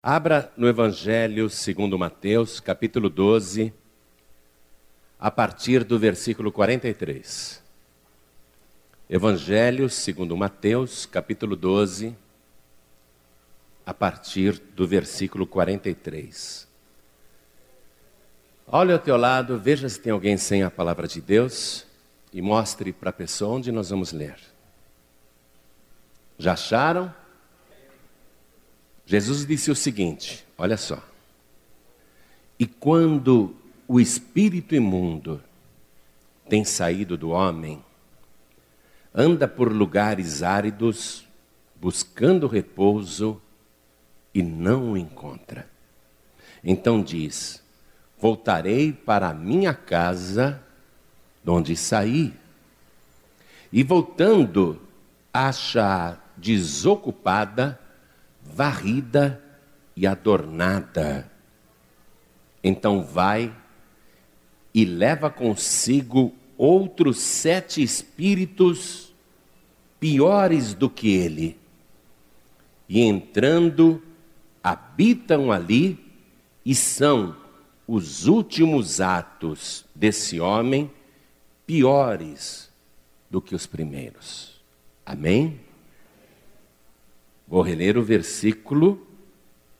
Abra no Evangelho segundo Mateus, capítulo 12, a partir do versículo 43. Evangelho segundo Mateus, capítulo 12, a partir do versículo 43. Olha ao teu lado, veja se tem alguém sem a palavra de Deus e mostre para a pessoa onde nós vamos ler. Já acharam? Jesus disse o seguinte: olha só. E quando o espírito imundo tem saído do homem, anda por lugares áridos, buscando repouso e não o encontra. Então diz: Voltarei para a minha casa, de onde saí. E voltando, acha desocupada varrida e adornada. Então vai e leva consigo outros sete espíritos piores do que ele. E entrando, habitam ali e são os últimos atos desse homem piores do que os primeiros. Amém? Vou reler o versículo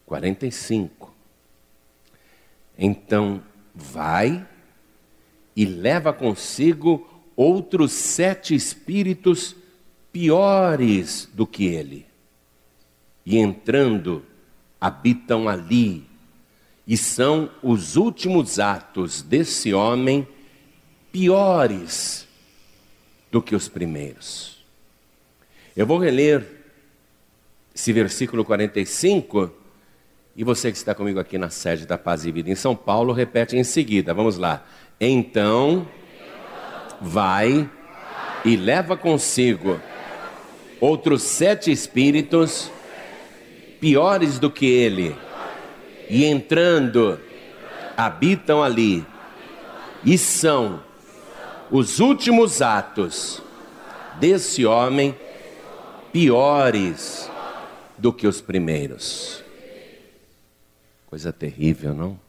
45. Então vai e leva consigo outros sete espíritos piores do que ele. E entrando, habitam ali, e são os últimos atos desse homem piores do que os primeiros. Eu vou reler esse versículo 45, e você que está comigo aqui na sede da Paz e Vida em São Paulo, repete em seguida. Vamos lá. Então, vai e leva consigo outros sete espíritos piores do que ele, e entrando, habitam ali, e são os últimos atos desse homem piores do que os primeiros. Coisa terrível, não?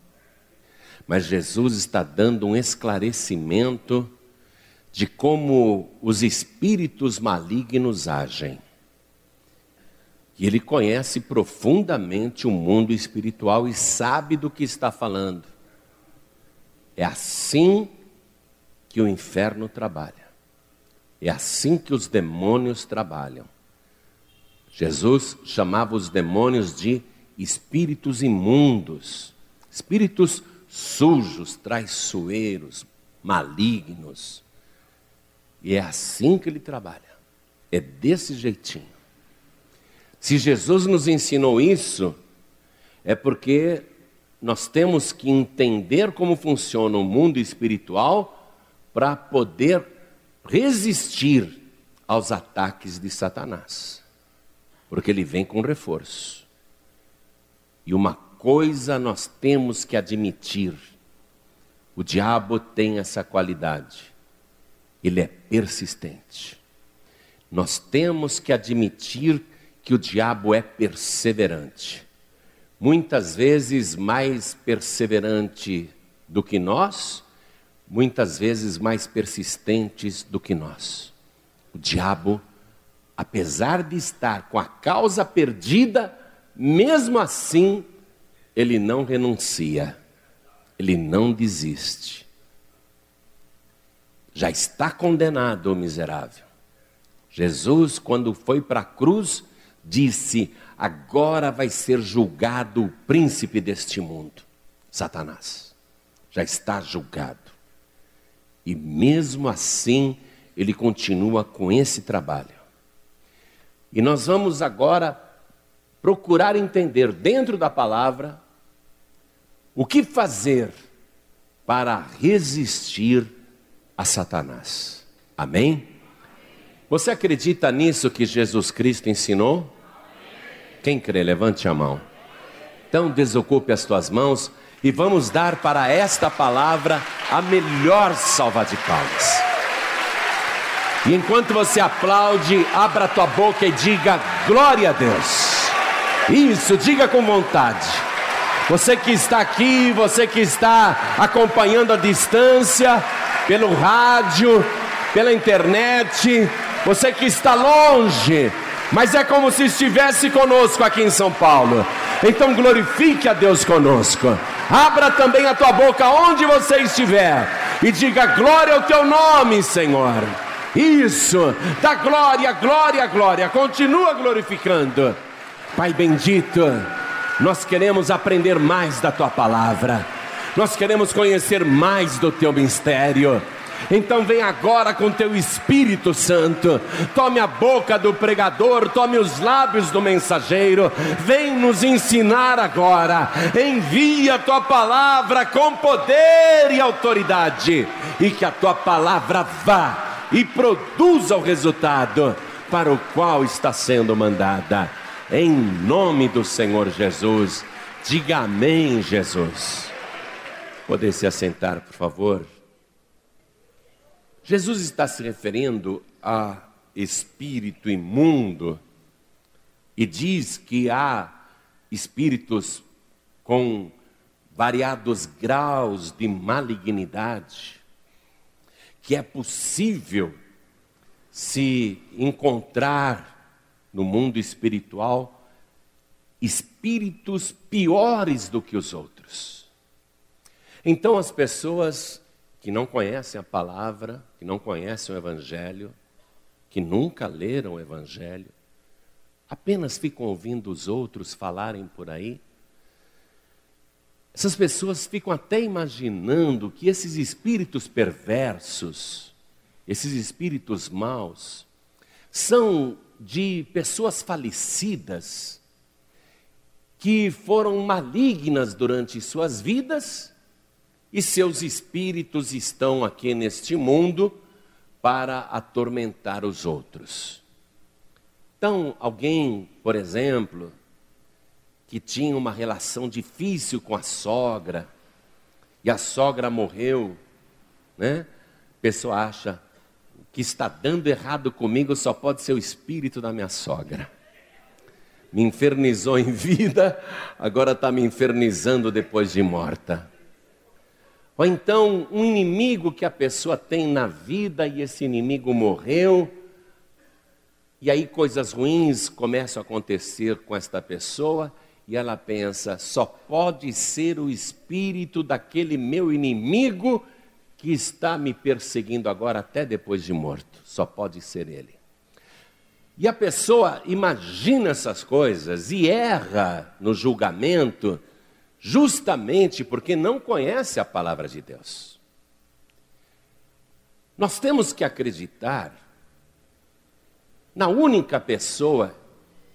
Mas Jesus está dando um esclarecimento de como os espíritos malignos agem. E ele conhece profundamente o mundo espiritual e sabe do que está falando. É assim que o inferno trabalha. É assim que os demônios trabalham. Jesus chamava os demônios de espíritos imundos, espíritos sujos, traiçoeiros, malignos. E é assim que ele trabalha. É desse jeitinho. Se Jesus nos ensinou isso, é porque nós temos que entender como funciona o mundo espiritual para poder resistir aos ataques de Satanás porque ele vem com reforço. E uma coisa nós temos que admitir: o diabo tem essa qualidade, ele é persistente. Nós temos que admitir que o diabo é perseverante, muitas vezes mais perseverante do que nós, muitas vezes mais persistentes do que nós. O diabo apesar de estar com a causa perdida, mesmo assim, ele não renuncia, ele não desiste. Já está condenado o miserável. Jesus, quando foi para a cruz, disse: Agora vai ser julgado o príncipe deste mundo, Satanás. Já está julgado. E mesmo assim, ele continua com esse trabalho. E nós vamos agora procurar entender dentro da palavra o que fazer para resistir a Satanás. Amém? Você acredita nisso que Jesus Cristo ensinou? Quem crê, levante a mão. Então desocupe as tuas mãos e vamos dar para esta palavra a melhor salva de palmas. E enquanto você aplaude, abra tua boca e diga glória a Deus. Isso, diga com vontade. Você que está aqui, você que está acompanhando a distância, pelo rádio, pela internet, você que está longe, mas é como se estivesse conosco aqui em São Paulo. Então glorifique a Deus conosco. Abra também a tua boca onde você estiver e diga glória ao teu nome, Senhor. Isso, dá glória, glória, glória. Continua glorificando. Pai bendito, nós queremos aprender mais da tua palavra. Nós queremos conhecer mais do teu mistério. Então vem agora com teu Espírito Santo, tome a boca do pregador, tome os lábios do mensageiro, vem nos ensinar agora, envia a tua palavra com poder e autoridade, e que a tua palavra vá e produza o resultado para o qual está sendo mandada, em nome do Senhor Jesus. Diga amém, Jesus. Poder se assentar, por favor. Jesus está se referindo a espírito imundo e diz que há espíritos com variados graus de malignidade, que é possível se encontrar no mundo espiritual espíritos piores do que os outros. Então as pessoas que não conhecem a palavra, que não conhecem o Evangelho, que nunca leram o Evangelho, apenas ficam ouvindo os outros falarem por aí. Essas pessoas ficam até imaginando que esses espíritos perversos, esses espíritos maus, são de pessoas falecidas, que foram malignas durante suas vidas e seus espíritos estão aqui neste mundo para atormentar os outros. Então, alguém, por exemplo, que tinha uma relação difícil com a sogra, e a sogra morreu, né? A pessoa acha que está dando errado comigo só pode ser o espírito da minha sogra. Me infernizou em vida, agora está me infernizando depois de morta. Ou então um inimigo que a pessoa tem na vida e esse inimigo morreu, e aí coisas ruins começam a acontecer com esta pessoa, e ela pensa: só pode ser o espírito daquele meu inimigo que está me perseguindo agora até depois de morto, só pode ser ele. E a pessoa imagina essas coisas e erra no julgamento justamente porque não conhece a palavra de Deus. Nós temos que acreditar na única pessoa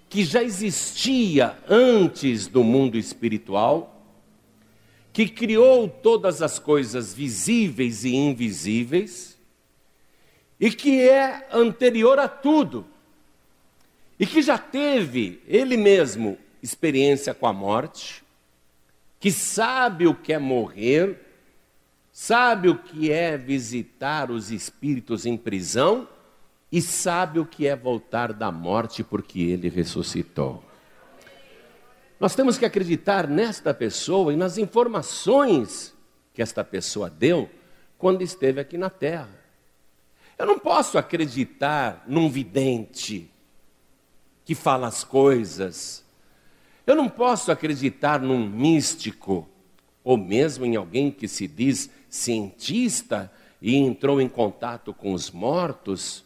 que já existia antes do mundo espiritual, que criou todas as coisas visíveis e invisíveis, e que é anterior a tudo, e que já teve ele mesmo experiência com a morte, que sabe o que é morrer, sabe o que é visitar os espíritos em prisão e sabe o que é voltar da morte porque ele ressuscitou. Nós temos que acreditar nesta pessoa e nas informações que esta pessoa deu quando esteve aqui na terra. Eu não posso acreditar num vidente que fala as coisas eu não posso acreditar num místico, ou mesmo em alguém que se diz cientista e entrou em contato com os mortos,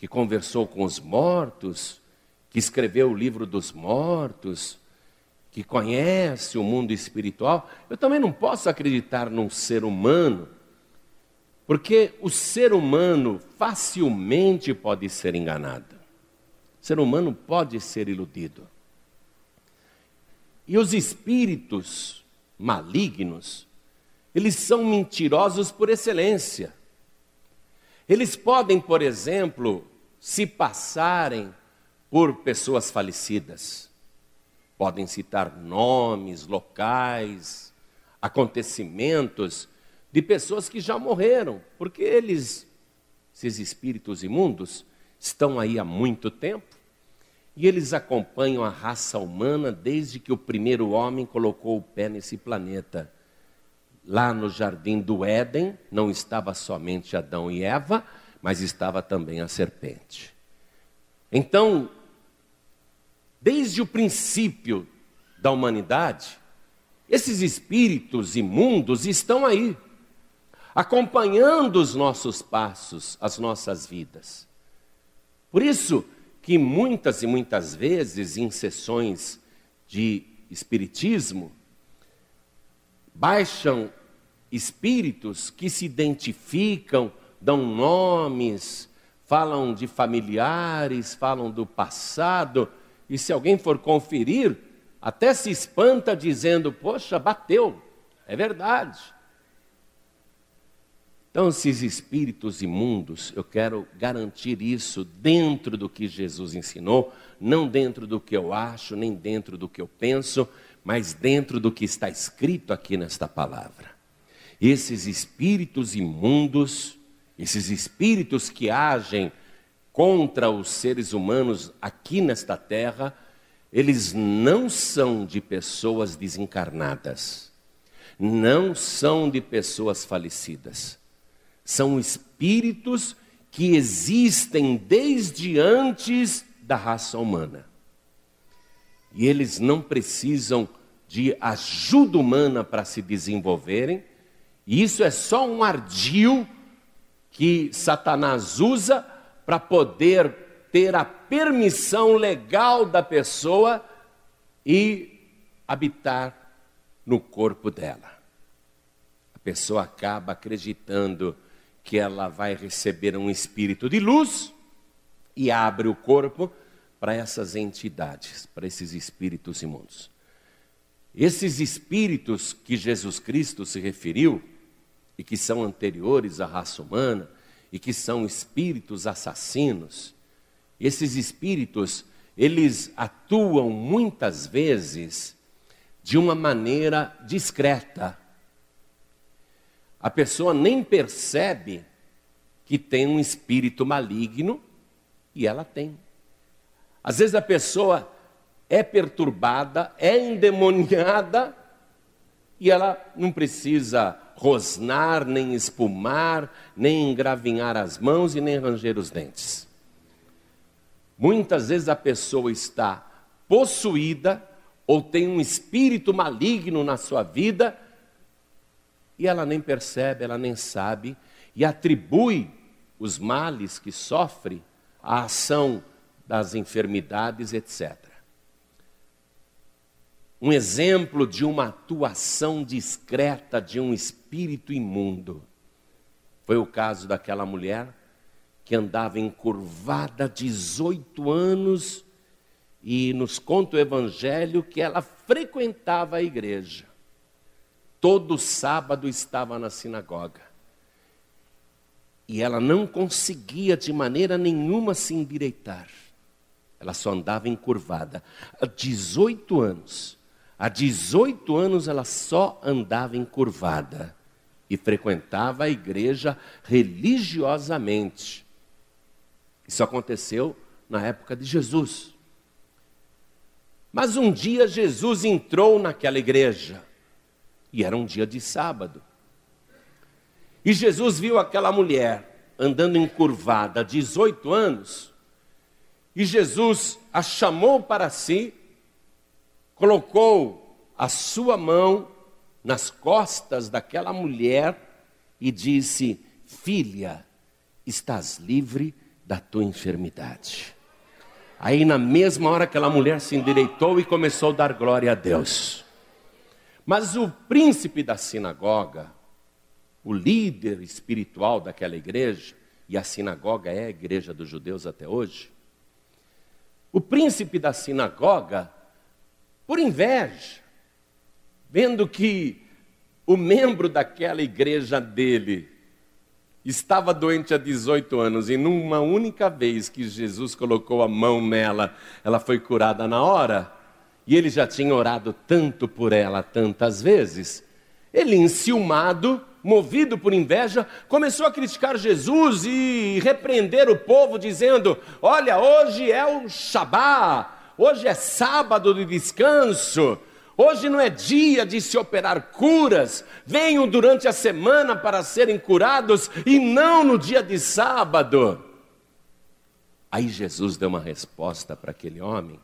que conversou com os mortos, que escreveu o livro dos mortos, que conhece o mundo espiritual. Eu também não posso acreditar num ser humano, porque o ser humano facilmente pode ser enganado. O ser humano pode ser iludido. E os espíritos malignos, eles são mentirosos por excelência. Eles podem, por exemplo, se passarem por pessoas falecidas. Podem citar nomes, locais, acontecimentos de pessoas que já morreram, porque eles, esses espíritos imundos, estão aí há muito tempo E eles acompanham a raça humana desde que o primeiro homem colocou o pé nesse planeta. Lá no jardim do Éden não estava somente Adão e Eva, mas estava também a serpente. Então, desde o princípio da humanidade, esses espíritos imundos estão aí, acompanhando os nossos passos, as nossas vidas. Por isso que muitas e muitas vezes em sessões de espiritismo baixam espíritos que se identificam, dão nomes, falam de familiares, falam do passado, e se alguém for conferir, até se espanta dizendo: Poxa, bateu, é verdade. Então, esses espíritos imundos, eu quero garantir isso dentro do que Jesus ensinou, não dentro do que eu acho, nem dentro do que eu penso, mas dentro do que está escrito aqui nesta palavra. Esses espíritos imundos, esses espíritos que agem contra os seres humanos aqui nesta terra, eles não são de pessoas desencarnadas, não são de pessoas falecidas são espíritos que existem desde antes da raça humana. E eles não precisam de ajuda humana para se desenvolverem, e isso é só um ardil que Satanás usa para poder ter a permissão legal da pessoa e habitar no corpo dela. A pessoa acaba acreditando que ela vai receber um espírito de luz e abre o corpo para essas entidades, para esses espíritos imundos. Esses espíritos que Jesus Cristo se referiu e que são anteriores à raça humana e que são espíritos assassinos, esses espíritos, eles atuam muitas vezes de uma maneira discreta, a pessoa nem percebe que tem um espírito maligno e ela tem. Às vezes a pessoa é perturbada, é endemoniada e ela não precisa rosnar, nem espumar, nem engravinhar as mãos e nem ranger os dentes. Muitas vezes a pessoa está possuída ou tem um espírito maligno na sua vida e ela nem percebe, ela nem sabe, e atribui os males que sofre à ação das enfermidades, etc. Um exemplo de uma atuação discreta de um espírito imundo foi o caso daquela mulher que andava encurvada 18 anos e nos conta o evangelho que ela frequentava a igreja todo sábado estava na sinagoga. E ela não conseguia de maneira nenhuma se endireitar. Ela só andava encurvada. Há 18 anos. Há 18 anos ela só andava encurvada. E frequentava a igreja religiosamente. Isso aconteceu na época de Jesus. Mas um dia Jesus entrou naquela igreja. E era um dia de sábado. E Jesus viu aquela mulher andando encurvada, 18 anos, e Jesus a chamou para si, colocou a sua mão nas costas daquela mulher e disse: Filha, estás livre da tua enfermidade. Aí, na mesma hora, aquela mulher se endireitou e começou a dar glória a Deus. Mas o príncipe da sinagoga, o líder espiritual daquela igreja, e a sinagoga é a igreja dos judeus até hoje, o príncipe da sinagoga, por inveja, vendo que o membro daquela igreja dele estava doente há 18 anos e numa única vez que Jesus colocou a mão nela, ela foi curada na hora e ele já tinha orado tanto por ela tantas vezes, ele enciumado movido por inveja, começou a criticar Jesus e repreender o povo, dizendo: Olha, hoje é o Shabá, hoje é sábado de descanso. Hoje não é dia de se operar curas, venham durante a semana para serem curados e não no dia de sábado. Aí Jesus deu uma resposta para aquele homem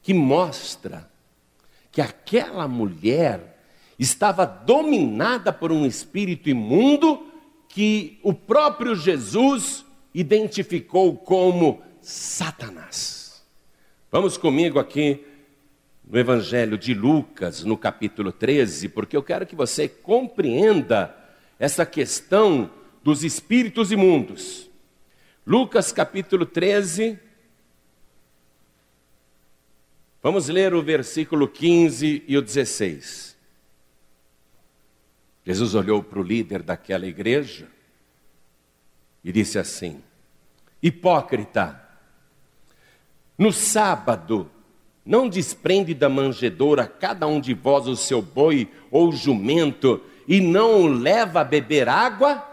que mostra que aquela mulher estava dominada por um espírito imundo que o próprio Jesus identificou como Satanás. Vamos comigo aqui no Evangelho de Lucas, no capítulo 13, porque eu quero que você compreenda essa questão dos espíritos imundos. Lucas capítulo 13, vamos ler o versículo 15 e o 16. Jesus olhou para o líder daquela igreja e disse assim: Hipócrita, no sábado não desprende da manjedoura cada um de vós o seu boi ou jumento e não o leva a beber água?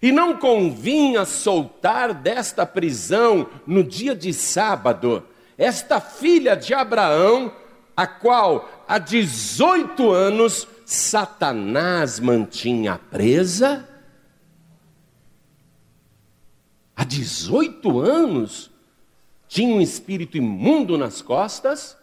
E não convinha soltar desta prisão no dia de sábado esta filha de Abraão, a qual há 18 anos Satanás mantinha presa? Há 18 anos? Tinha um espírito imundo nas costas.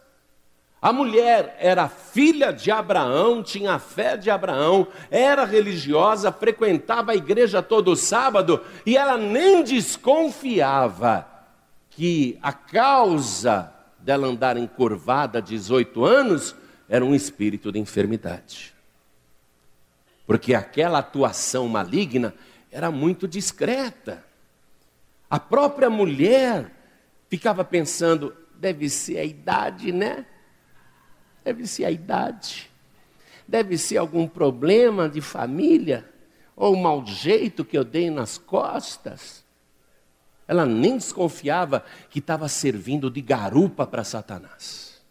A mulher era filha de Abraão, tinha a fé de Abraão, era religiosa, frequentava a igreja todo sábado e ela nem desconfiava que a causa dela andar encurvada há 18 anos era um espírito de enfermidade. Porque aquela atuação maligna era muito discreta. A própria mulher ficava pensando, deve ser a idade, né? Deve ser a idade. Deve ser algum problema de família ou um mau jeito que eu dei nas costas. Ela nem desconfiava que estava servindo de garupa para Satanás.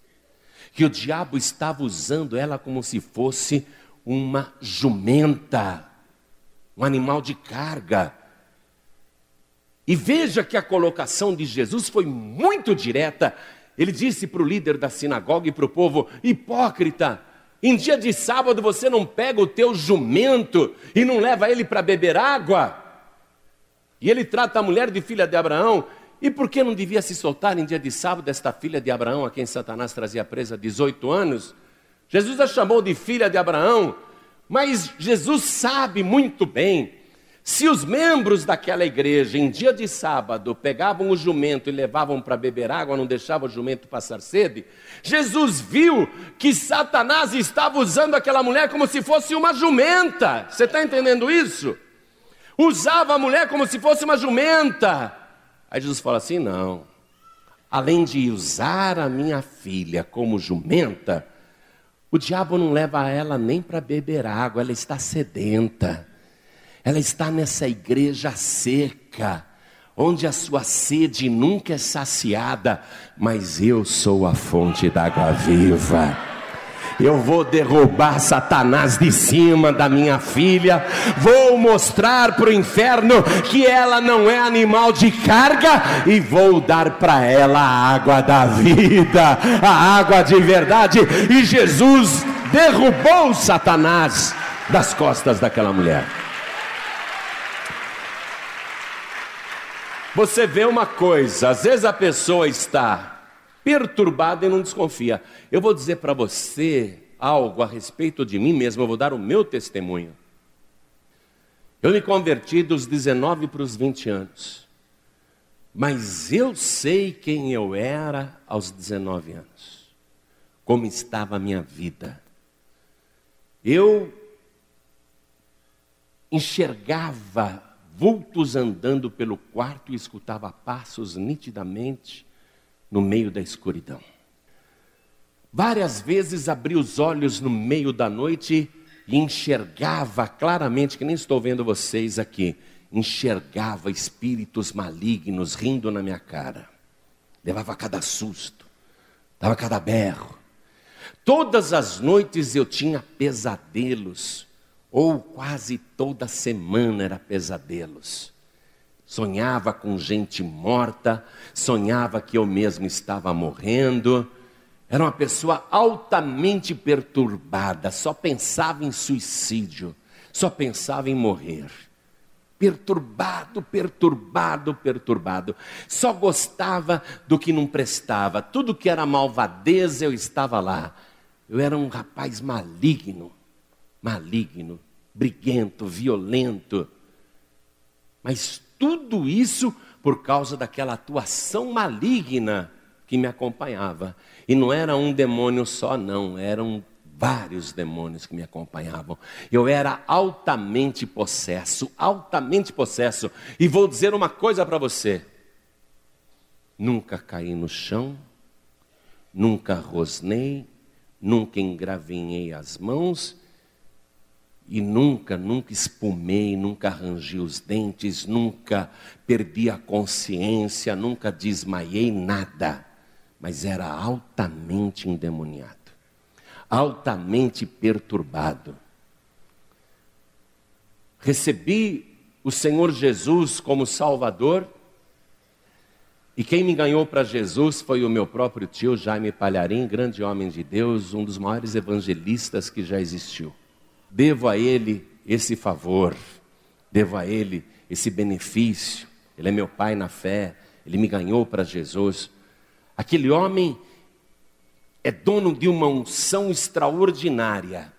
Que o diabo estava usando ela como se fosse uma jumenta, um animal de carga e veja que a colocação de Jesus foi muito direta. Ele disse para o líder da sinagoga e para o povo: Hipócrita, em dia de sábado você não pega o teu jumento e não leva ele para beber água? E ele trata a mulher de filha de Abraão. E por que não devia se soltar em dia de sábado esta filha de Abraão, a quem Satanás trazia presa há 18 anos? Jesus a chamou de filha de Abraão, mas Jesus sabe muito bem se os membros daquela igreja, em dia de sábado, pegavam o jumento e levavam para beber água, não deixavam o jumento passar sede, Jesus viu que Satanás estava usando aquela mulher como se fosse uma jumenta. Você está entendendo isso? Usava a mulher como se fosse uma jumenta. Aí Jesus fala assim: não. Além de usar a minha filha como jumenta, o diabo não leva ela nem para beber água, ela está sedenta. Ela está nessa igreja seca, onde a sua sede nunca é saciada, mas eu sou a fonte da água viva. Eu vou derrubar Satanás de cima da minha filha, vou mostrar para o inferno que ela não é animal de carga e vou dar para ela a água da vida, a água de verdade. E Jesus derrubou Satanás das costas daquela mulher. Você vê uma coisa, às vezes a pessoa está perturbada e não desconfia. Eu vou dizer para você algo a respeito de mim mesmo, eu vou dar o meu testemunho. Eu me converti dos 19 para os 20 anos. Mas eu sei quem eu era aos 19 anos. Como estava a minha vida. Eu enxergava vultos andando pelo quarto e escutava passos nitidamente no meio da escuridão. Várias vezes abri os olhos no meio da noite e enxergava claramente, que nem estou vendo vocês aqui, enxergava espíritos malignos rindo na minha cara. Levava cada susto, dava cada berro. Todas as noites eu tinha pesadelos ou quase toda semana era pesadelos. Sonhava com gente morta, sonhava que eu mesmo estava morrendo. Era uma pessoa altamente perturbada, só pensava em suicídio, só pensava em morrer. Perturbado, perturbado, perturbado. Só gostava do que não prestava. Tudo que era malvadeza eu estava lá. Eu era um rapaz maligno, maligno, briguento, violento. Mas tudo isso por causa daquela atuação maligna que me acompanhava. E não era um demônio só, não, eram vários demônios que me acompanhavam. Eu era altamente possesso, altamente possesso. E vou dizer uma coisa para você: nunca caí no chão, nunca rosnei, nunca engravinhei as mãos e nunca, nunca espumei, nunca arranjei os dentes, nunca perdi a consciência, nunca desmaiei nada, mas era altamente endemoniado, altamente perturbado. Recebi o Senhor Jesus como Salvador, e quem me ganhou para Jesus foi o meu próprio tio Jaime Palharim, grande homem de Deus, um dos maiores evangelistas que já existiu. Devo a ele esse favor, devo a ele esse benefício. Ele é meu pai na fé, ele me ganhou para Jesus. Aquele homem é dono de uma unção extraordinária.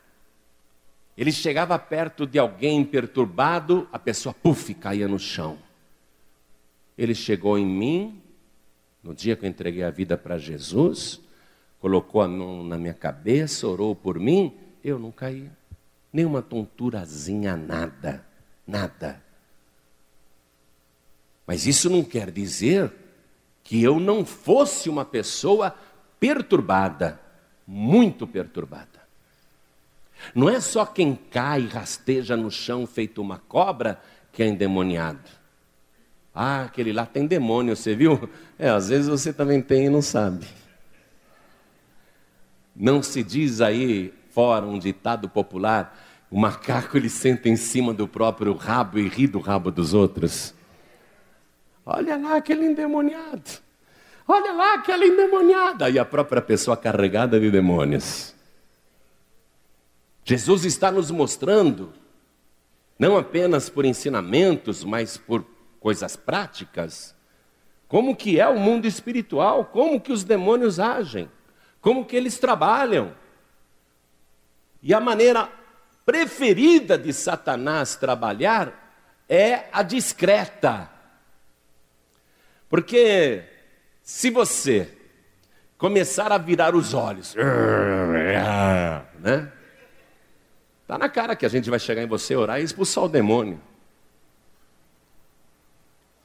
Ele chegava perto de alguém perturbado, a pessoa, puf, caía no chão. Ele chegou em mim, no dia que eu entreguei a vida para Jesus, colocou a mão na minha cabeça, orou por mim, eu não caí. Nem uma tonturazinha, nada, nada. Mas isso não quer dizer que eu não fosse uma pessoa perturbada, muito perturbada. Não é só quem cai e rasteja no chão feito uma cobra que é endemoniado. Ah, aquele lá tem demônio, você viu? É, às vezes você também tem e não sabe. Não se diz aí, fora um ditado popular, o macaco ele senta em cima do próprio rabo e ri do rabo dos outros. Olha lá aquele endemoniado. Olha lá aquela endemoniada. E a própria pessoa carregada de demônios. Jesus está nos mostrando, não apenas por ensinamentos, mas por coisas práticas, como que é o mundo espiritual, como que os demônios agem, como que eles trabalham. E a maneira preferida de Satanás trabalhar é a discreta. Porque se você começar a virar os olhos, né? Tá na cara que a gente vai chegar em você, orar e expulsar o demônio.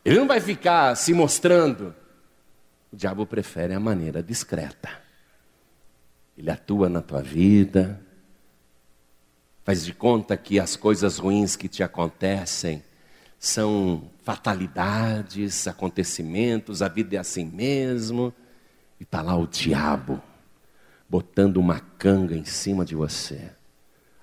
Ele não vai ficar se mostrando. O diabo prefere a maneira discreta. Ele atua na tua vida, faz de conta que as coisas ruins que te acontecem são fatalidades, acontecimentos, a vida é assim mesmo. E está lá o diabo botando uma canga em cima de você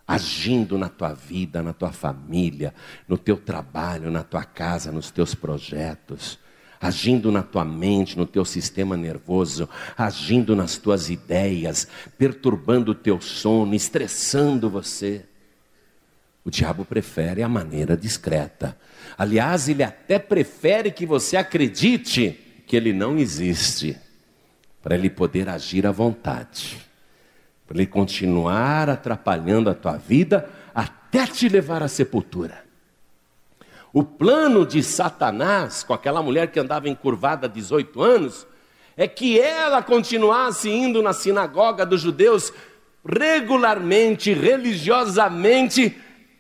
agindo na tua vida, na tua família, no teu trabalho, na tua casa, nos teus projetos, agindo na tua mente, no teu sistema nervoso, agindo nas tuas ideias, perturbando o teu sono, estressando você. O diabo prefere a maneira discreta. Aliás, ele até prefere que você acredite que ele não existe, para ele poder agir à vontade para ele continuar atrapalhando a tua vida até te levar à sepultura. O plano de Satanás com aquela mulher que andava encurvada há 18 anos é que ela continuasse indo na sinagoga dos judeus regularmente, religiosamente,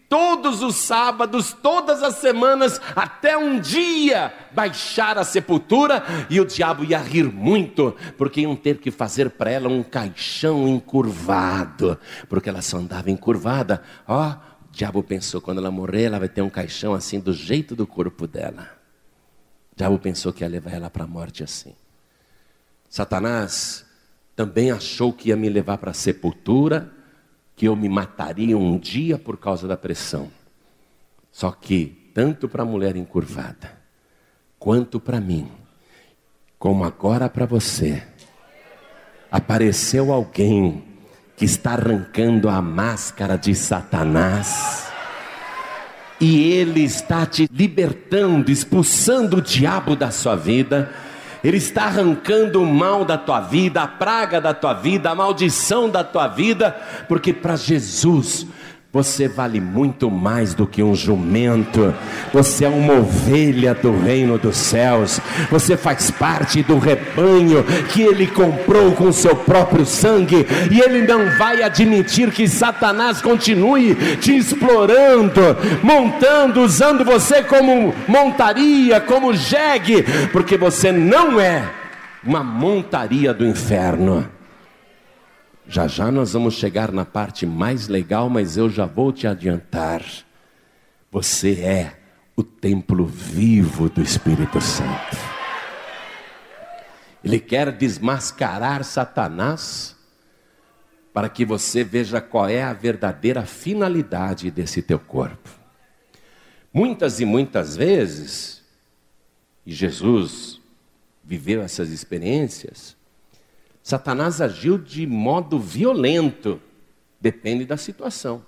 todos os sábados, todas as semanas, até um dia baixar a sepultura, e o diabo ia rir muito, porque iam ter que fazer para ela um caixão encurvado, porque ela só andava encurvada. Ó, oh, o diabo pensou: quando ela morrer, ela vai ter um caixão assim, do jeito do corpo dela. O diabo pensou que ia levar ela para a morte assim. Satanás também achou que ia me levar para a sepultura que eu me mataria um dia por causa da pressão. Só que, tanto para a mulher encurvada, quanto para mim, como agora para você, apareceu alguém que está arrancando a máscara de Satanás. E ele está te libertando, expulsando o diabo da sua vida ele está arrancando o mal da tua vida, a praga da tua vida, a maldição da tua vida, porque para Jesus você vale muito mais do que um jumento. Você é uma ovelha do reino dos céus. Você faz parte do rebanho que ele comprou com seu próprio sangue. E ele não vai admitir que Satanás continue te explorando, montando, usando você como montaria, como jegue, porque você não é uma montaria do inferno. Já já nós vamos chegar na parte mais legal, mas eu já vou te adiantar. Você é o templo vivo do Espírito Santo. Ele quer desmascarar Satanás para que você veja qual é a verdadeira finalidade desse teu corpo. Muitas e muitas vezes, e Jesus viveu essas experiências, Satanás agiu de modo violento, depende da situação.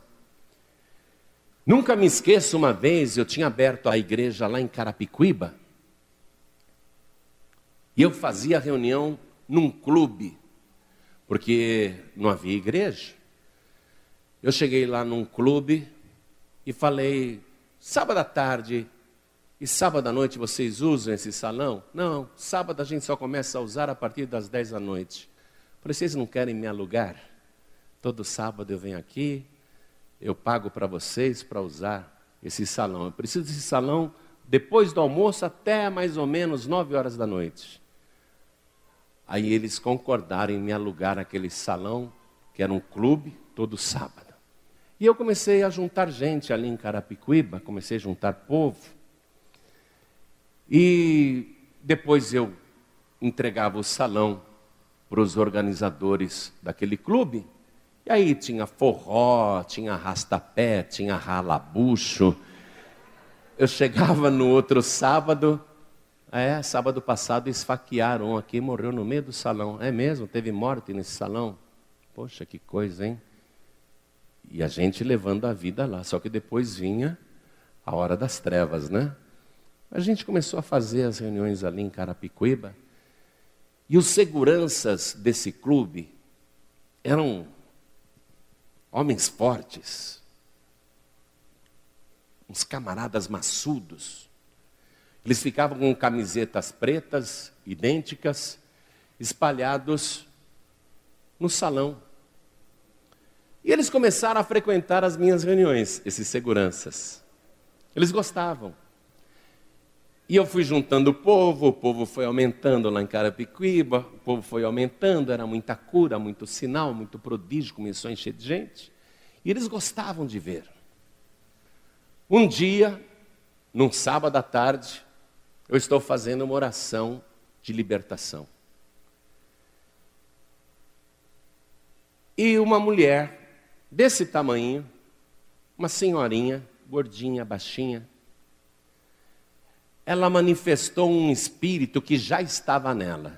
Nunca me esqueço, uma vez eu tinha aberto a igreja lá em Carapicuíba, e eu fazia reunião num clube, porque não havia igreja. Eu cheguei lá num clube e falei, sábado à tarde e sábado à noite vocês usam esse salão? Não, sábado a gente só começa a usar a partir das 10 da noite. Falei, vocês não querem me alugar? Todo sábado eu venho aqui, eu pago para vocês para usar esse salão. Eu preciso desse salão depois do almoço até mais ou menos 9 horas da noite. Aí eles concordaram em me alugar aquele salão, que era um clube, todo sábado. E eu comecei a juntar gente ali em Carapicuíba, comecei a juntar povo. E depois eu entregava o salão para os organizadores daquele clube. E aí tinha forró, tinha rastapé, tinha ralabucho. Eu chegava no outro sábado, é, sábado passado esfaquearam um aqui, morreu no meio do salão. É mesmo? Teve morte nesse salão? Poxa, que coisa, hein? E a gente levando a vida lá. Só que depois vinha a hora das trevas, né? A gente começou a fazer as reuniões ali em Carapicuíba. E os seguranças desse clube eram homens fortes, uns camaradas maçudos. Eles ficavam com camisetas pretas, idênticas, espalhados no salão. E eles começaram a frequentar as minhas reuniões, esses seguranças. Eles gostavam. E eu fui juntando o povo, o povo foi aumentando lá em Carapicuíba, o povo foi aumentando, era muita cura, muito sinal, muito prodígio, começou a encher de gente. E eles gostavam de ver. Um dia, num sábado à tarde, eu estou fazendo uma oração de libertação. E uma mulher desse tamanho, uma senhorinha, gordinha, baixinha, ela manifestou um espírito que já estava nela.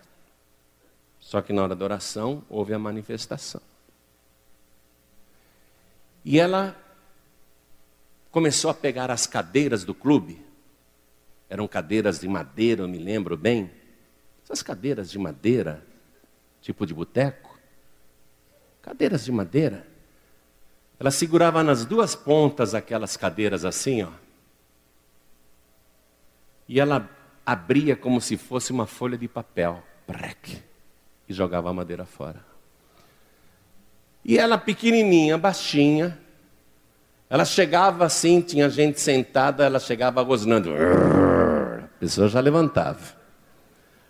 Só que na hora da oração houve a manifestação. E ela começou a pegar as cadeiras do clube. Eram cadeiras de madeira, eu me lembro bem. Essas cadeiras de madeira, tipo de boteco. Cadeiras de madeira. Ela segurava nas duas pontas aquelas cadeiras assim, ó e ela abria como se fosse uma folha de papel, brec, e jogava a madeira fora. E ela pequenininha, baixinha, ela chegava assim, tinha gente sentada, ela chegava rosnando. A pessoa já levantava.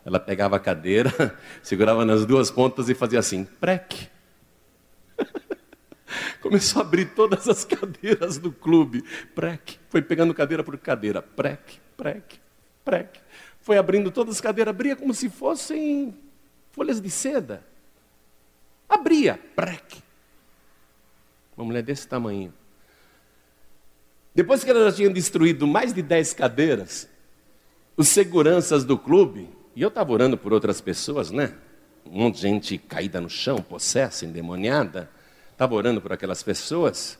Ela pegava a cadeira, segurava nas duas pontas e fazia assim, prec. Começou a abrir todas as cadeiras do clube. Prec. Foi pegando cadeira por cadeira. Prec, prec, prec. Foi abrindo todas as cadeiras, abria como se fossem folhas de seda. Abria, prec. Uma mulher desse tamanho. Depois que ela já tinha destruído mais de dez cadeiras, os seguranças do clube, e eu estava orando por outras pessoas, né? Um monte de gente caída no chão, possessa, endemoniada. Estava orando por aquelas pessoas.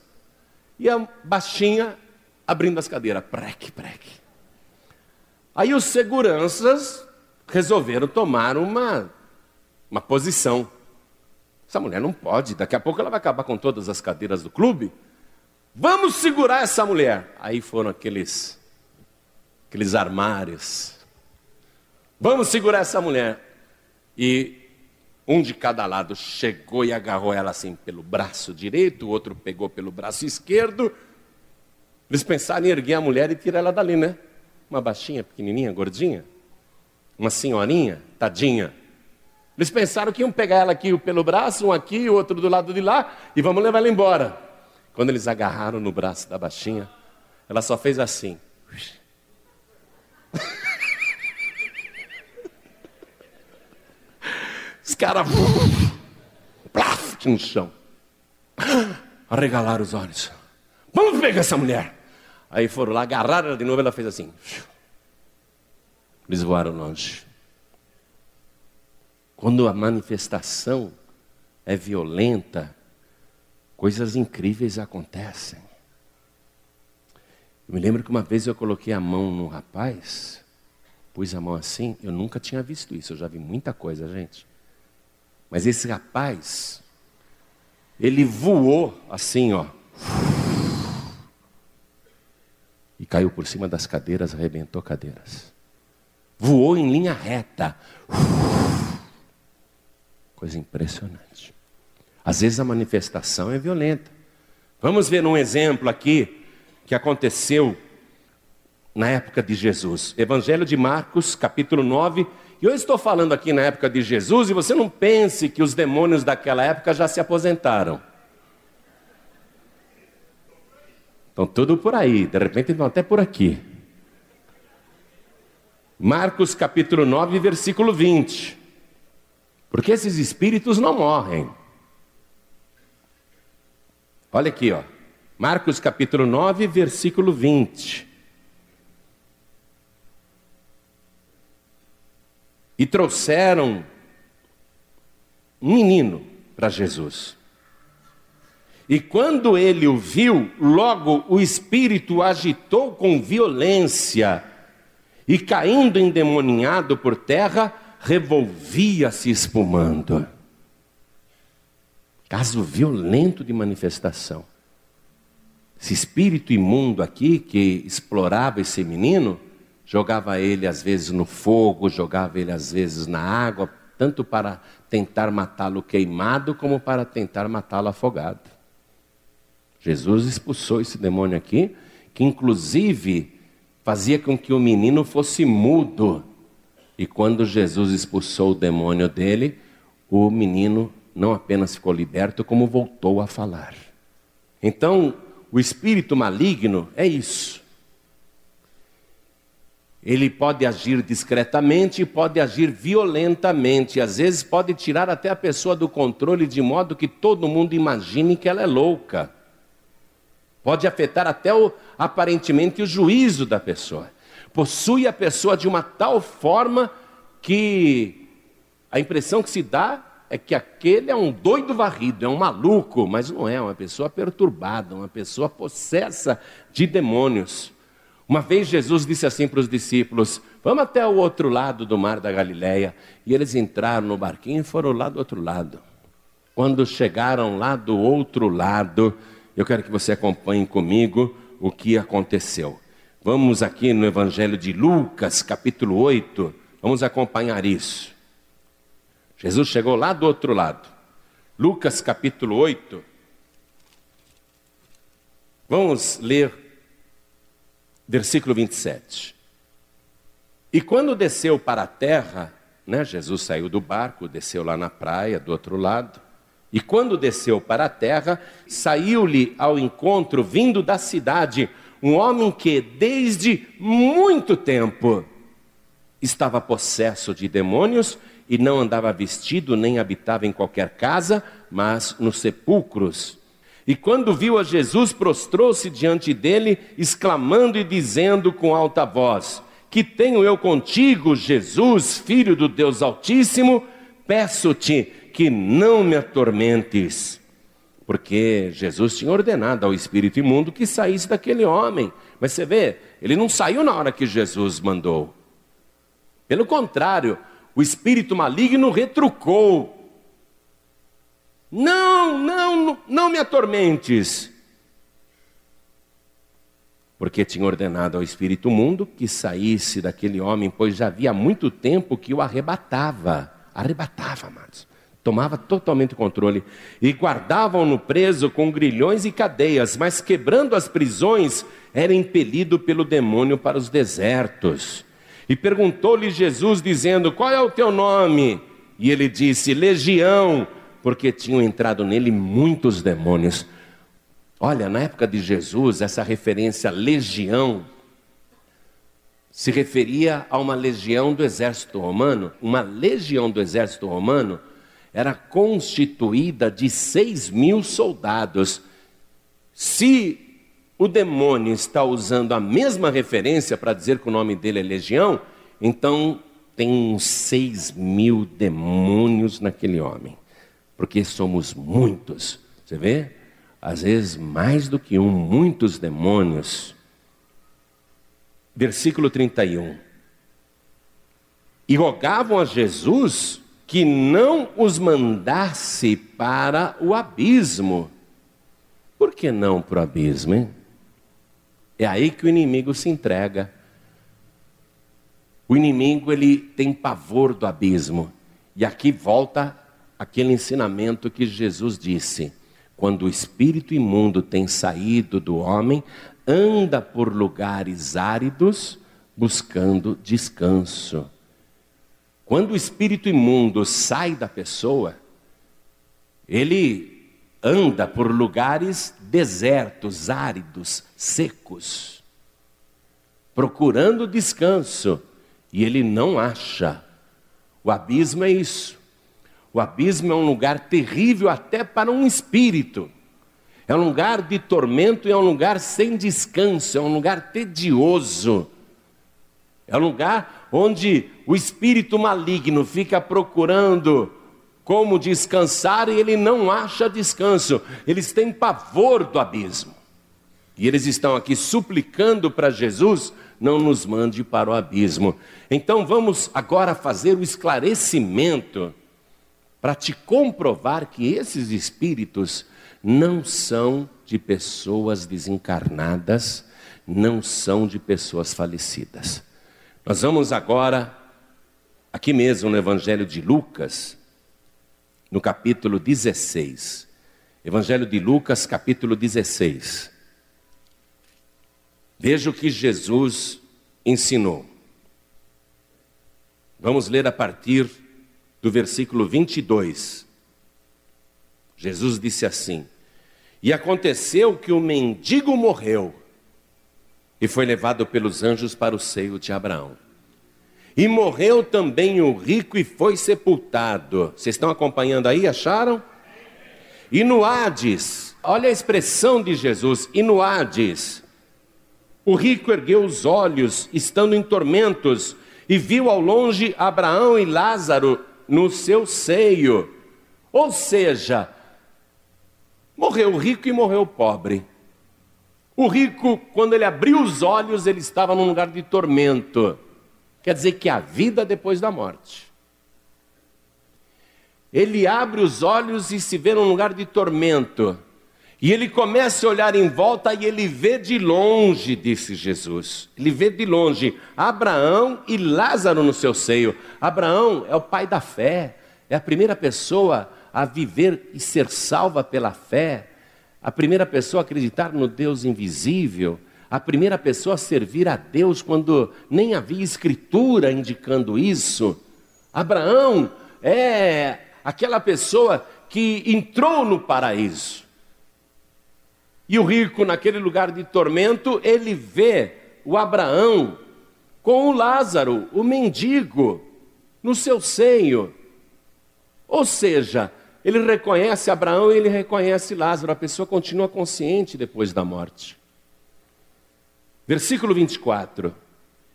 E a baixinha abrindo as cadeiras, preque, preque. Aí os seguranças resolveram tomar uma, uma posição. Essa mulher não pode, daqui a pouco ela vai acabar com todas as cadeiras do clube. Vamos segurar essa mulher. Aí foram aqueles, aqueles armários. Vamos segurar essa mulher. E um de cada lado chegou e agarrou ela assim pelo braço direito, o outro pegou pelo braço esquerdo. Eles pensaram em erguer a mulher e tirar ela dali, né? Uma baixinha, pequenininha, gordinha. Uma senhorinha, tadinha. Eles pensaram que iam pegar ela aqui pelo braço, um aqui, o outro do lado de lá, e vamos levar ela embora. Quando eles agarraram no braço da baixinha, ela só fez assim. Os caras. Plaf, no chão. Arregalaram os olhos. Vamos pegar essa mulher. Aí foram lá, agarraram ela de novo, ela fez assim. Eles voaram longe. Quando a manifestação é violenta, coisas incríveis acontecem. Eu me lembro que uma vez eu coloquei a mão no rapaz, pus a mão assim, eu nunca tinha visto isso, eu já vi muita coisa, gente. Mas esse rapaz, ele voou assim, ó. E caiu por cima das cadeiras, arrebentou cadeiras. Voou em linha reta. Coisa impressionante. Às vezes a manifestação é violenta. Vamos ver um exemplo aqui que aconteceu na época de Jesus. Evangelho de Marcos, capítulo 9. E eu estou falando aqui na época de Jesus, e você não pense que os demônios daquela época já se aposentaram. Estão tudo por aí, de repente estão até por aqui. Marcos capítulo 9, versículo 20. Porque esses espíritos não morrem. Olha aqui, ó. Marcos capítulo 9, versículo 20. E trouxeram um menino para Jesus. E quando ele o viu, logo o espírito agitou com violência, e caindo endemoninhado por terra, revolvia-se espumando. Caso violento de manifestação. Esse espírito imundo aqui que explorava esse menino, jogava ele às vezes no fogo, jogava ele às vezes na água, tanto para tentar matá-lo queimado, como para tentar matá-lo afogado. Jesus expulsou esse demônio aqui, que inclusive fazia com que o menino fosse mudo. E quando Jesus expulsou o demônio dele, o menino não apenas ficou liberto, como voltou a falar. Então, o espírito maligno é isso. Ele pode agir discretamente pode agir violentamente. Às vezes pode tirar até a pessoa do controle de modo que todo mundo imagine que ela é louca. Pode afetar até o, aparentemente o juízo da pessoa. Possui a pessoa de uma tal forma que a impressão que se dá é que aquele é um doido varrido, é um maluco, mas não é, é uma pessoa perturbada, uma pessoa possessa de demônios. Uma vez Jesus disse assim para os discípulos: Vamos até o outro lado do mar da Galileia. E eles entraram no barquinho e foram lá do outro lado. Quando chegaram lá do outro lado, eu quero que você acompanhe comigo o que aconteceu. Vamos aqui no Evangelho de Lucas, capítulo 8, vamos acompanhar isso. Jesus chegou lá do outro lado. Lucas capítulo 8. Vamos ler versículo 27. E quando desceu para a terra, né, Jesus saiu do barco, desceu lá na praia do outro lado. E quando desceu para a terra, saiu-lhe ao encontro, vindo da cidade, um homem que desde muito tempo estava possesso de demônios e não andava vestido nem habitava em qualquer casa, mas nos sepulcros. E quando viu a Jesus, prostrou-se diante dele, exclamando e dizendo com alta voz: Que tenho eu contigo, Jesus, filho do Deus Altíssimo? Peço-te que não me atormentes. Porque Jesus tinha ordenado ao espírito imundo que saísse daquele homem. Mas você vê, ele não saiu na hora que Jesus mandou. Pelo contrário, o espírito maligno retrucou não, não, não me atormentes. Porque tinha ordenado ao espírito mundo que saísse daquele homem, pois já havia muito tempo que o arrebatava. Arrebatava, amados. Tomava totalmente o controle. E guardavam-no preso com grilhões e cadeias, mas quebrando as prisões, era impelido pelo demônio para os desertos. E perguntou-lhe Jesus, dizendo: Qual é o teu nome? E ele disse: Legião porque tinham entrado nele muitos demônios. Olha, na época de Jesus, essa referência legião se referia a uma legião do exército romano. Uma legião do exército romano era constituída de seis mil soldados. Se o demônio está usando a mesma referência para dizer que o nome dele é legião, então tem uns seis mil demônios naquele homem porque somos muitos. Você vê? Às vezes mais do que um, muitos demônios. Versículo 31. E rogavam a Jesus que não os mandasse para o abismo. Por que não para o abismo, hein? É aí que o inimigo se entrega. O inimigo ele tem pavor do abismo. E aqui volta aquele ensinamento que Jesus disse: quando o espírito imundo tem saído do homem, anda por lugares áridos buscando descanso. Quando o espírito imundo sai da pessoa, ele anda por lugares desertos, áridos, secos, procurando descanso, e ele não acha. O abismo é isso. O abismo é um lugar terrível até para um espírito. É um lugar de tormento é um lugar sem descanso, é um lugar tedioso. É um lugar onde o espírito maligno fica procurando como descansar e ele não acha descanso. Eles têm pavor do abismo. E eles estão aqui suplicando para Jesus: não nos mande para o abismo. Então vamos agora fazer o esclarecimento para te comprovar que esses espíritos não são de pessoas desencarnadas, não são de pessoas falecidas. Nós vamos agora, aqui mesmo no Evangelho de Lucas, no capítulo 16. Evangelho de Lucas, capítulo 16. Veja o que Jesus ensinou. Vamos ler a partir do versículo 22. Jesus disse assim: E aconteceu que o mendigo morreu e foi levado pelos anjos para o seio de Abraão. E morreu também o rico e foi sepultado. Vocês estão acompanhando aí? Acharam? E no Hades, olha a expressão de Jesus: e no Hades, o rico ergueu os olhos, estando em tormentos, e viu ao longe Abraão e Lázaro no seu seio. Ou seja, morreu o rico e morreu o pobre. O rico, quando ele abriu os olhos, ele estava num lugar de tormento. Quer dizer que há vida depois da morte. Ele abre os olhos e se vê num lugar de tormento. E ele começa a olhar em volta e ele vê de longe, disse Jesus. Ele vê de longe Abraão e Lázaro no seu seio. Abraão é o pai da fé, é a primeira pessoa a viver e ser salva pela fé, a primeira pessoa a acreditar no Deus invisível, a primeira pessoa a servir a Deus quando nem havia escritura indicando isso. Abraão é aquela pessoa que entrou no paraíso. E o rico, naquele lugar de tormento, ele vê o Abraão com o Lázaro, o mendigo, no seu seio. Ou seja, ele reconhece Abraão e ele reconhece Lázaro. A pessoa continua consciente depois da morte. Versículo 24.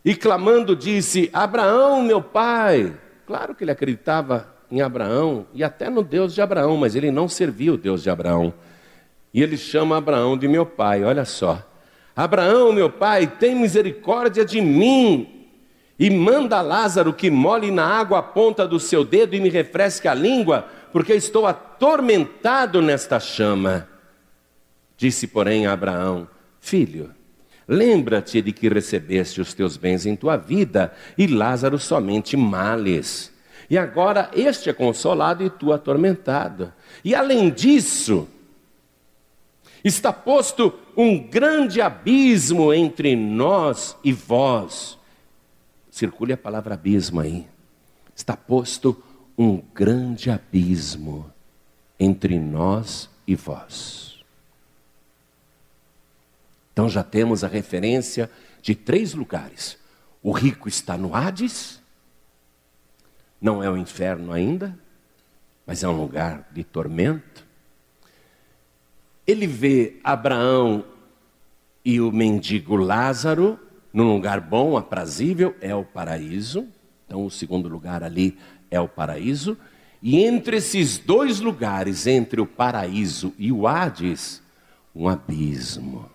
E clamando disse: Abraão, meu pai. Claro que ele acreditava em Abraão e até no Deus de Abraão, mas ele não servia o Deus de Abraão. E ele chama Abraão de meu pai, olha só. Abraão, meu pai, tem misericórdia de mim e manda Lázaro que molhe na água a ponta do seu dedo e me refresque a língua, porque estou atormentado nesta chama. Disse, porém, Abraão: Filho, lembra-te de que recebeste os teus bens em tua vida e Lázaro somente males. E agora este é consolado e tu atormentado. E além disso, está posto um grande abismo entre nós e vós. Circule a palavra abismo aí. Está posto um grande abismo entre nós e vós. Então já temos a referência de três lugares. O rico está no Hades, não é o inferno ainda, mas é um lugar de tormento. Ele vê Abraão e o mendigo Lázaro num lugar bom, aprazível, é o paraíso. Então, o segundo lugar ali é o paraíso. E entre esses dois lugares, entre o paraíso e o Hades, um abismo.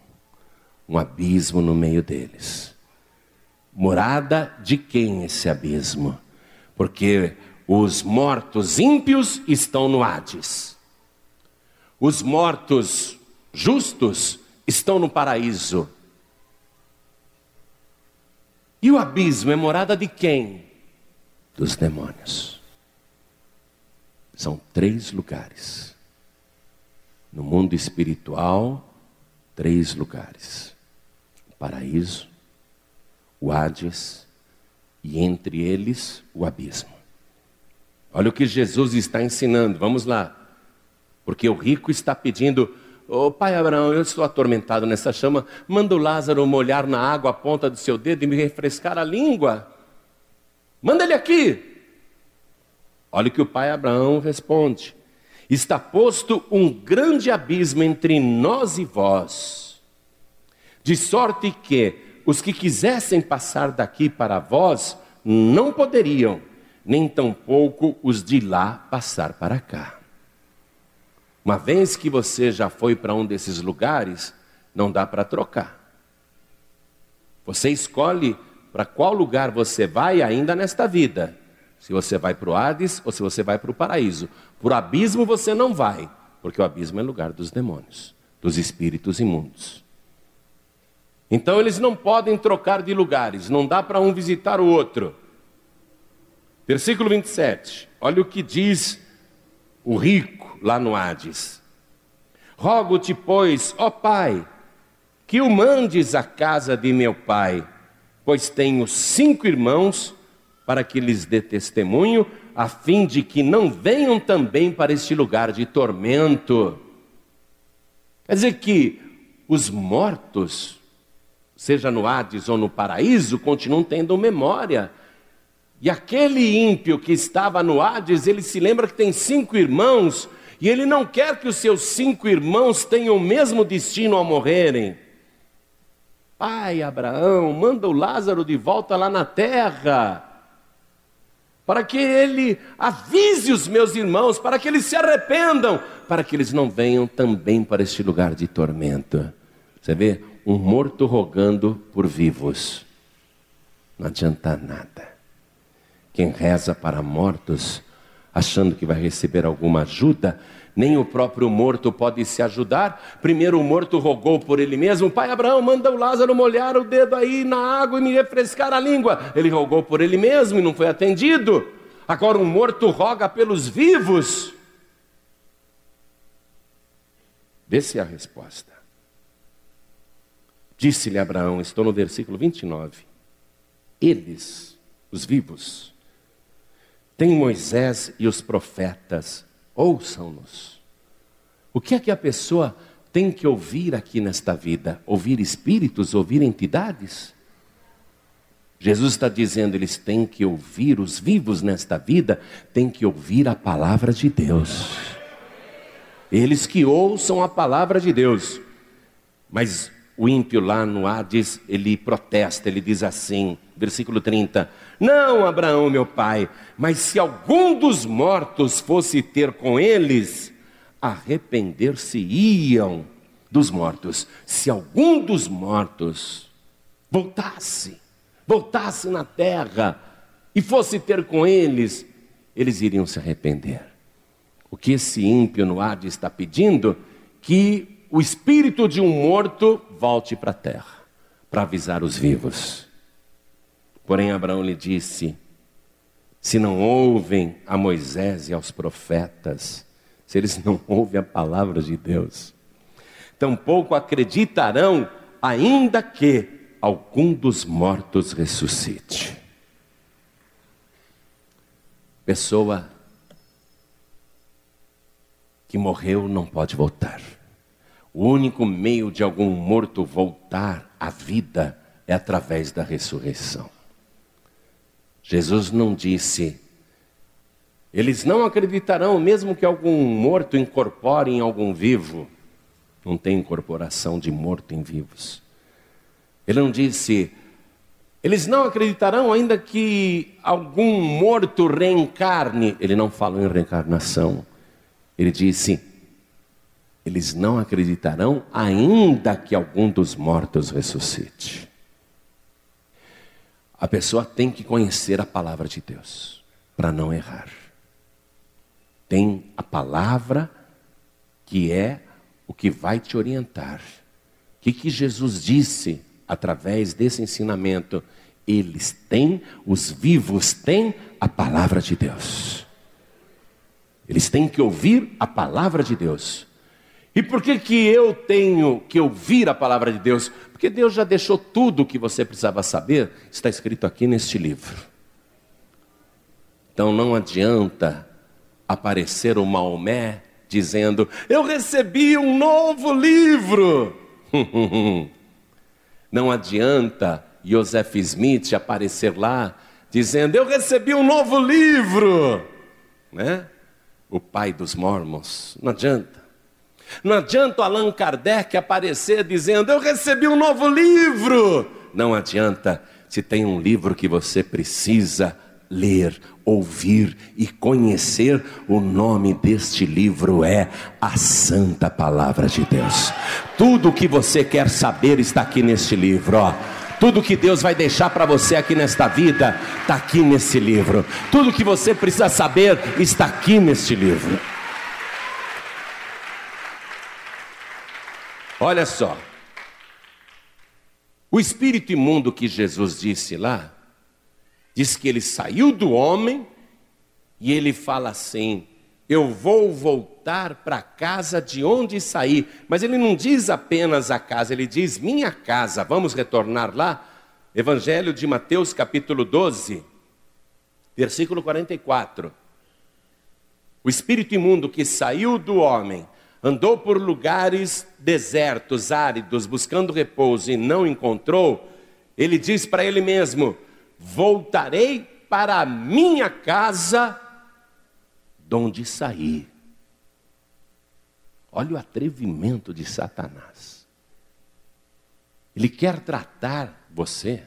Um abismo no meio deles. Morada de quem esse abismo? Porque os mortos ímpios estão no Hades. Os mortos justos estão no paraíso. E o abismo é morada de quem? dos demônios. São três lugares. No mundo espiritual, três lugares: paraíso, o Hades e entre eles o abismo. Olha o que Jesus está ensinando, vamos lá. Porque o rico está pedindo, ô oh, pai Abraão, eu estou atormentado nessa chama, manda o Lázaro molhar na água a ponta do seu dedo e me refrescar a língua. Manda ele aqui. Olha o que o pai Abraão responde: Está posto um grande abismo entre nós e vós, de sorte que os que quisessem passar daqui para vós não poderiam, nem tampouco os de lá passar para cá. Uma vez que você já foi para um desses lugares, não dá para trocar. Você escolhe para qual lugar você vai ainda nesta vida. Se você vai para o Hades ou se você vai para o paraíso. Para o abismo você não vai, porque o abismo é lugar dos demônios, dos espíritos imundos. Então eles não podem trocar de lugares, não dá para um visitar o outro. Versículo 27, olha o que diz o rico lá no Hades: Rogo-te, pois, ó Pai, que o mandes à casa de meu pai pois tenho cinco irmãos, para que lhes dê testemunho, a fim de que não venham também para este lugar de tormento. Quer dizer que os mortos, seja no Hades ou no paraíso, continuam tendo memória. E aquele ímpio que estava no Hades, ele se lembra que tem cinco irmãos, e ele não quer que os seus cinco irmãos tenham o mesmo destino ao morrerem. Pai Abraão, manda o Lázaro de volta lá na terra, para que ele avise os meus irmãos, para que eles se arrependam, para que eles não venham também para este lugar de tormento. Você vê, um morto rogando por vivos, não adianta nada. Quem reza para mortos, achando que vai receber alguma ajuda, nem o próprio morto pode se ajudar. Primeiro o morto rogou por ele mesmo: Pai Abraão, manda o Lázaro molhar o dedo aí na água e me refrescar a língua. Ele rogou por ele mesmo e não foi atendido. Agora o morto roga pelos vivos. Vê-se a resposta. Disse-lhe Abraão, estou no versículo 29. Eles, os vivos, têm Moisés e os profetas ouçam-nos. O que é que a pessoa tem que ouvir aqui nesta vida? Ouvir espíritos, ouvir entidades? Jesus está dizendo, eles têm que ouvir, os vivos nesta vida têm que ouvir a palavra de Deus. Eles que ouçam a palavra de Deus. Mas o ímpio lá no Hades, ele protesta, ele diz assim, versículo 30: Não, Abraão, meu pai, mas se algum dos mortos fosse ter com eles, arrepender-se-iam dos mortos. Se algum dos mortos voltasse, voltasse na terra e fosse ter com eles, eles iriam se arrepender. O que esse ímpio no Hades está pedindo? Que o espírito de um morto volte para a terra, para avisar os vivos. Porém, Abraão lhe disse: Se não ouvem a Moisés e aos profetas, se eles não ouvem a palavra de Deus, tampouco acreditarão, ainda que algum dos mortos ressuscite. Pessoa que morreu não pode voltar. O único meio de algum morto voltar à vida é através da ressurreição. Jesus não disse, eles não acreditarão, mesmo que algum morto incorpore em algum vivo. Não tem incorporação de morto em vivos. Ele não disse, eles não acreditarão, ainda que algum morto reencarne. Ele não falou em reencarnação. Ele disse: eles não acreditarão, ainda que algum dos mortos ressuscite. A pessoa tem que conhecer a palavra de Deus para não errar. Tem a palavra que é o que vai te orientar. O que, que Jesus disse através desse ensinamento? Eles têm, os vivos têm a palavra de Deus. Eles têm que ouvir a palavra de Deus. E por que, que eu tenho que ouvir a palavra de Deus? Porque Deus já deixou tudo o que você precisava saber, está escrito aqui neste livro. Então não adianta aparecer o Maomé dizendo: Eu recebi um novo livro. não adianta Joseph Smith aparecer lá dizendo: Eu recebi um novo livro. Né? o pai dos mormons. Não adianta. Não adianta o Allan Kardec aparecer dizendo: Eu recebi um novo livro. Não adianta se tem um livro que você precisa ler, ouvir e conhecer. O nome deste livro é a Santa Palavra de Deus. Tudo o que você quer saber está aqui neste livro. Ó. Tudo que Deus vai deixar para você aqui nesta vida está aqui nesse livro. Tudo que você precisa saber está aqui neste livro. Olha só. O espírito imundo que Jesus disse lá, diz que ele saiu do homem e ele fala assim: Eu vou voltar para a casa de onde saí. Mas ele não diz apenas a casa, ele diz minha casa. Vamos retornar lá? Evangelho de Mateus, capítulo 12, versículo 44. O espírito imundo que saiu do homem, andou por lugares desertos, áridos, buscando repouso e não encontrou, ele diz para ele mesmo: Voltarei para a minha casa, de onde saí. Olha o atrevimento de Satanás. Ele quer tratar você,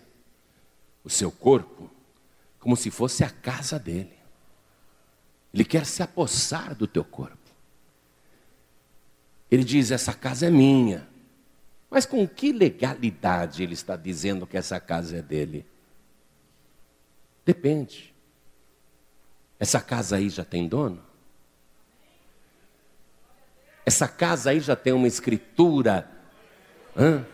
o seu corpo, como se fosse a casa dele. Ele quer se apossar do teu corpo. Ele diz: Essa casa é minha. Mas com que legalidade ele está dizendo que essa casa é dele? Depende. Essa casa aí já tem dono? Essa casa aí já tem uma escritura. Hã?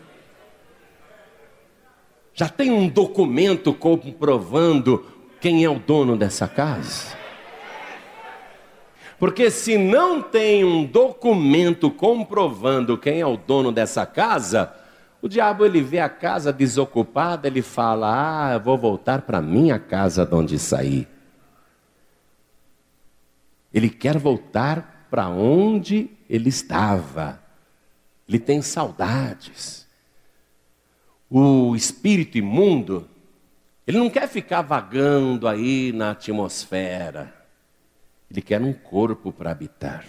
Já tem um documento comprovando quem é o dono dessa casa? Porque se não tem um documento comprovando quem é o dono dessa casa, o diabo ele vê a casa desocupada, ele fala: "Ah, eu vou voltar para minha casa de onde saí". Ele quer voltar para onde ele estava. Ele tem saudades. O espírito imundo, ele não quer ficar vagando aí na atmosfera. Ele quer um corpo para habitar.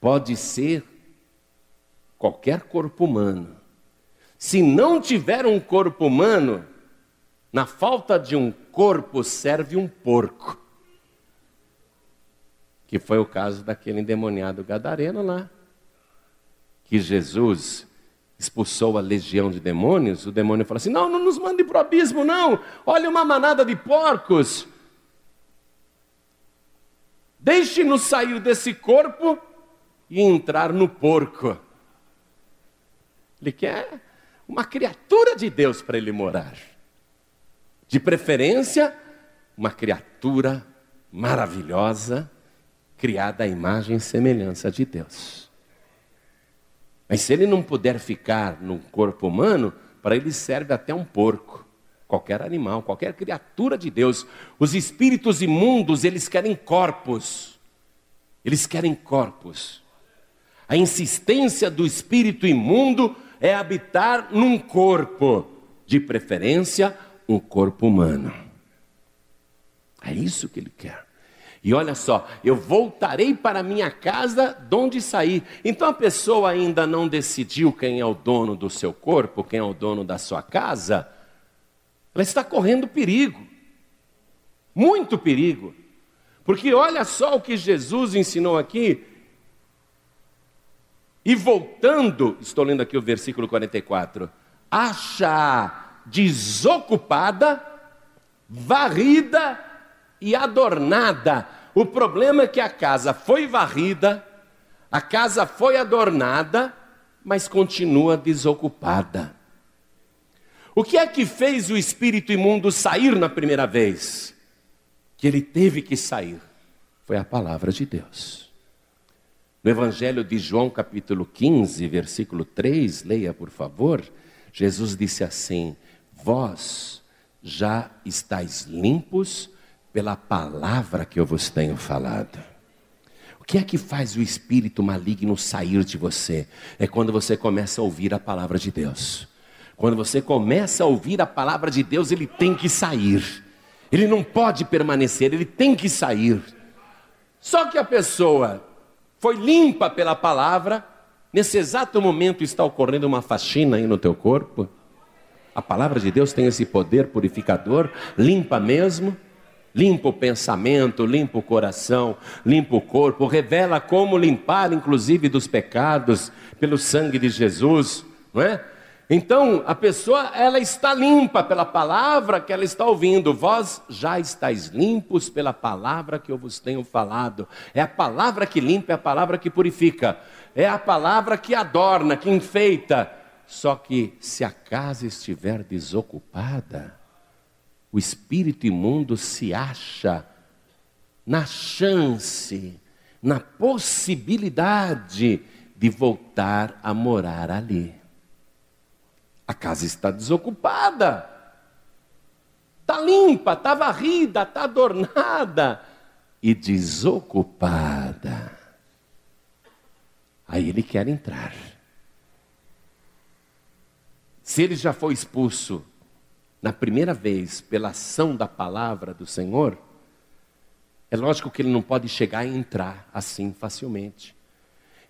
pode ser qualquer corpo humano. Se não tiver um corpo humano, na falta de um corpo serve um porco. Que foi o caso daquele endemoniado gadareno lá. Que Jesus expulsou a legião de demônios, o demônio falou assim: Não, não nos mande para o abismo, não. Olha uma manada de porcos. Deixe-nos sair desse corpo e entrar no porco. Ele quer uma criatura de Deus para ele morar. De preferência, uma criatura maravilhosa, criada à imagem e semelhança de Deus. Mas se ele não puder ficar no corpo humano, para ele serve até um porco qualquer animal, qualquer criatura de Deus. Os espíritos imundos, eles querem corpos. Eles querem corpos. A insistência do espírito imundo é habitar num corpo, de preferência, um corpo humano. É isso que ele quer. E olha só, eu voltarei para minha casa de onde saí. Então a pessoa ainda não decidiu quem é o dono do seu corpo, quem é o dono da sua casa. Ela está correndo perigo, muito perigo. Porque olha só o que Jesus ensinou aqui. E voltando, estou lendo aqui o versículo 44, acha desocupada, varrida e adornada. O problema é que a casa foi varrida, a casa foi adornada, mas continua desocupada. O que é que fez o espírito imundo sair na primeira vez? Que ele teve que sair. Foi a palavra de Deus. No Evangelho de João, capítulo 15, versículo 3, leia por favor. Jesus disse assim: Vós já estáis limpos pela palavra que eu vos tenho falado. O que é que faz o espírito maligno sair de você? É quando você começa a ouvir a palavra de Deus. Quando você começa a ouvir a palavra de Deus, ele tem que sair. Ele não pode permanecer, ele tem que sair. Só que a pessoa foi limpa pela palavra, nesse exato momento está ocorrendo uma faxina aí no teu corpo. A palavra de Deus tem esse poder purificador, limpa mesmo, limpa o pensamento, limpa o coração, limpa o corpo, revela como limpar, inclusive, dos pecados, pelo sangue de Jesus, não é? Então, a pessoa, ela está limpa pela palavra que ela está ouvindo. Vós já estáis limpos pela palavra que eu vos tenho falado. É a palavra que limpa, é a palavra que purifica. É a palavra que adorna, que enfeita. Só que se a casa estiver desocupada, o espírito imundo se acha na chance, na possibilidade de voltar a morar ali. A casa está desocupada, está limpa, está varrida, está adornada e desocupada. Aí ele quer entrar. Se ele já foi expulso na primeira vez pela ação da palavra do Senhor, é lógico que ele não pode chegar e entrar assim facilmente.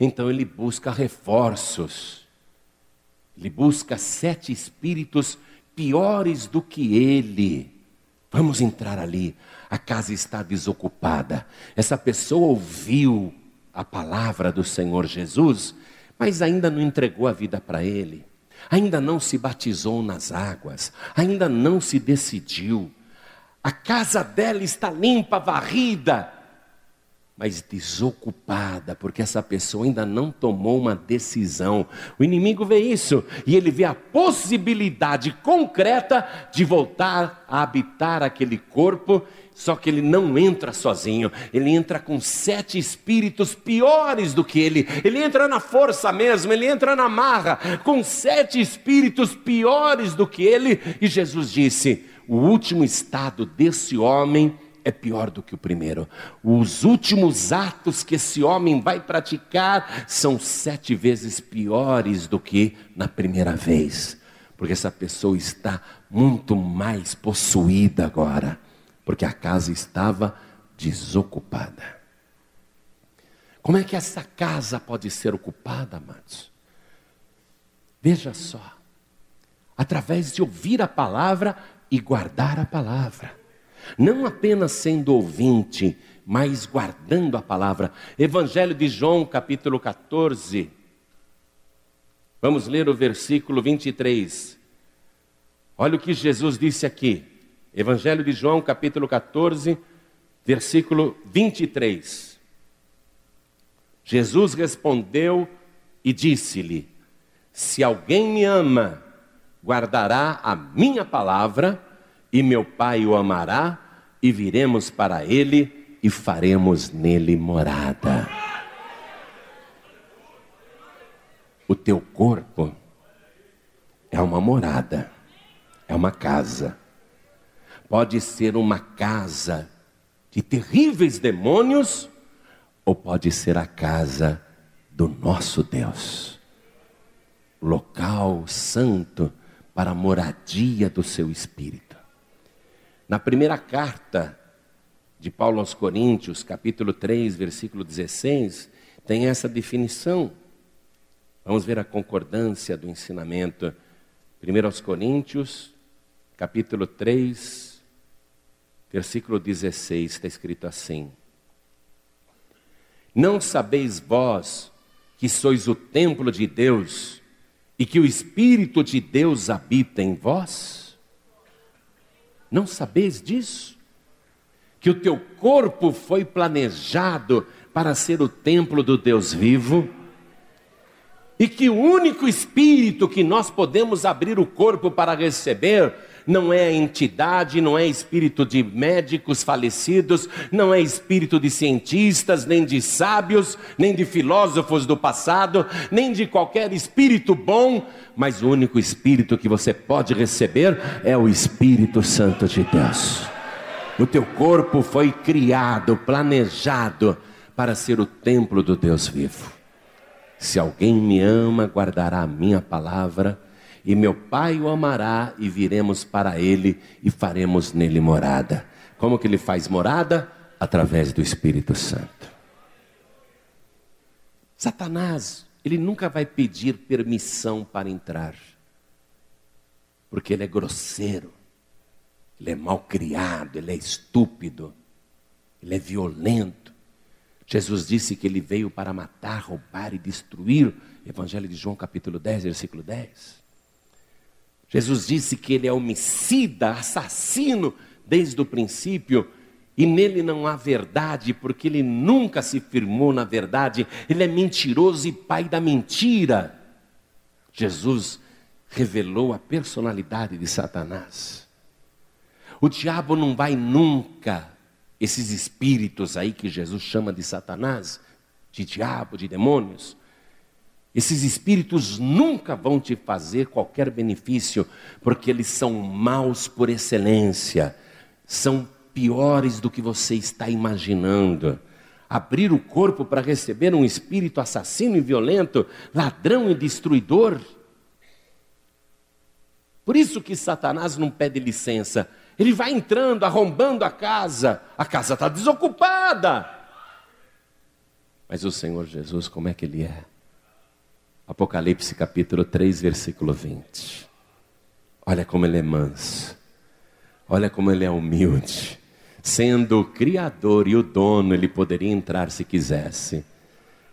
Então ele busca reforços ele busca sete espíritos piores do que ele. Vamos entrar ali. A casa está desocupada. Essa pessoa ouviu a palavra do Senhor Jesus, mas ainda não entregou a vida para ele. Ainda não se batizou nas águas, ainda não se decidiu. A casa dela está limpa, varrida, mas desocupada, porque essa pessoa ainda não tomou uma decisão. O inimigo vê isso e ele vê a possibilidade concreta de voltar a habitar aquele corpo, só que ele não entra sozinho, ele entra com sete espíritos piores do que ele, ele entra na força mesmo, ele entra na marra, com sete espíritos piores do que ele, e Jesus disse: o último estado desse homem é pior do que o primeiro. Os últimos atos que esse homem vai praticar são sete vezes piores do que na primeira vez, porque essa pessoa está muito mais possuída agora, porque a casa estava desocupada. Como é que essa casa pode ser ocupada, amados? Veja só, através de ouvir a palavra e guardar a palavra, não apenas sendo ouvinte, mas guardando a palavra. Evangelho de João, capítulo 14. Vamos ler o versículo 23. Olha o que Jesus disse aqui. Evangelho de João, capítulo 14, versículo 23. Jesus respondeu e disse-lhe: Se alguém me ama, guardará a minha palavra, e meu Pai o amará, e viremos para ele e faremos nele morada. O teu corpo é uma morada, é uma casa. Pode ser uma casa de terríveis demônios, ou pode ser a casa do nosso Deus, local santo para a moradia do seu espírito. Na primeira carta de Paulo aos Coríntios, capítulo 3, versículo 16, tem essa definição. Vamos ver a concordância do ensinamento. 1 aos Coríntios, capítulo 3, versículo 16, está escrito assim: Não sabeis vós que sois o templo de Deus e que o Espírito de Deus habita em vós? Não sabeis disso? que o teu corpo foi planejado para ser o templo do Deus vivo, e que o único espírito que nós podemos abrir o corpo para receber não é entidade, não é espírito de médicos falecidos, não é espírito de cientistas, nem de sábios, nem de filósofos do passado, nem de qualquer espírito bom, mas o único espírito que você pode receber é o Espírito Santo de Deus. O teu corpo foi criado, planejado para ser o templo do Deus vivo. Se alguém me ama, guardará a minha palavra, e meu Pai o amará, e viremos para ele e faremos nele morada. Como que ele faz morada? Através do Espírito Santo. Satanás, ele nunca vai pedir permissão para entrar, porque ele é grosseiro ele é mal criado, ele é estúpido, ele é violento. Jesus disse que ele veio para matar, roubar e destruir. Evangelho de João, capítulo 10, versículo 10. Jesus disse que ele é homicida, assassino desde o princípio, e nele não há verdade, porque ele nunca se firmou na verdade, ele é mentiroso e pai da mentira. Jesus revelou a personalidade de Satanás. O diabo não vai nunca, esses espíritos aí que Jesus chama de Satanás, de diabo, de demônios, esses espíritos nunca vão te fazer qualquer benefício, porque eles são maus por excelência, são piores do que você está imaginando. Abrir o corpo para receber um espírito assassino e violento, ladrão e destruidor. Por isso que Satanás não pede licença ele vai entrando, arrombando a casa, a casa está desocupada. Mas o Senhor Jesus, como é que Ele é? Apocalipse capítulo 3, versículo 20. Olha como Ele é manso, olha como Ele é humilde. Sendo o Criador e o dono, Ele poderia entrar se quisesse.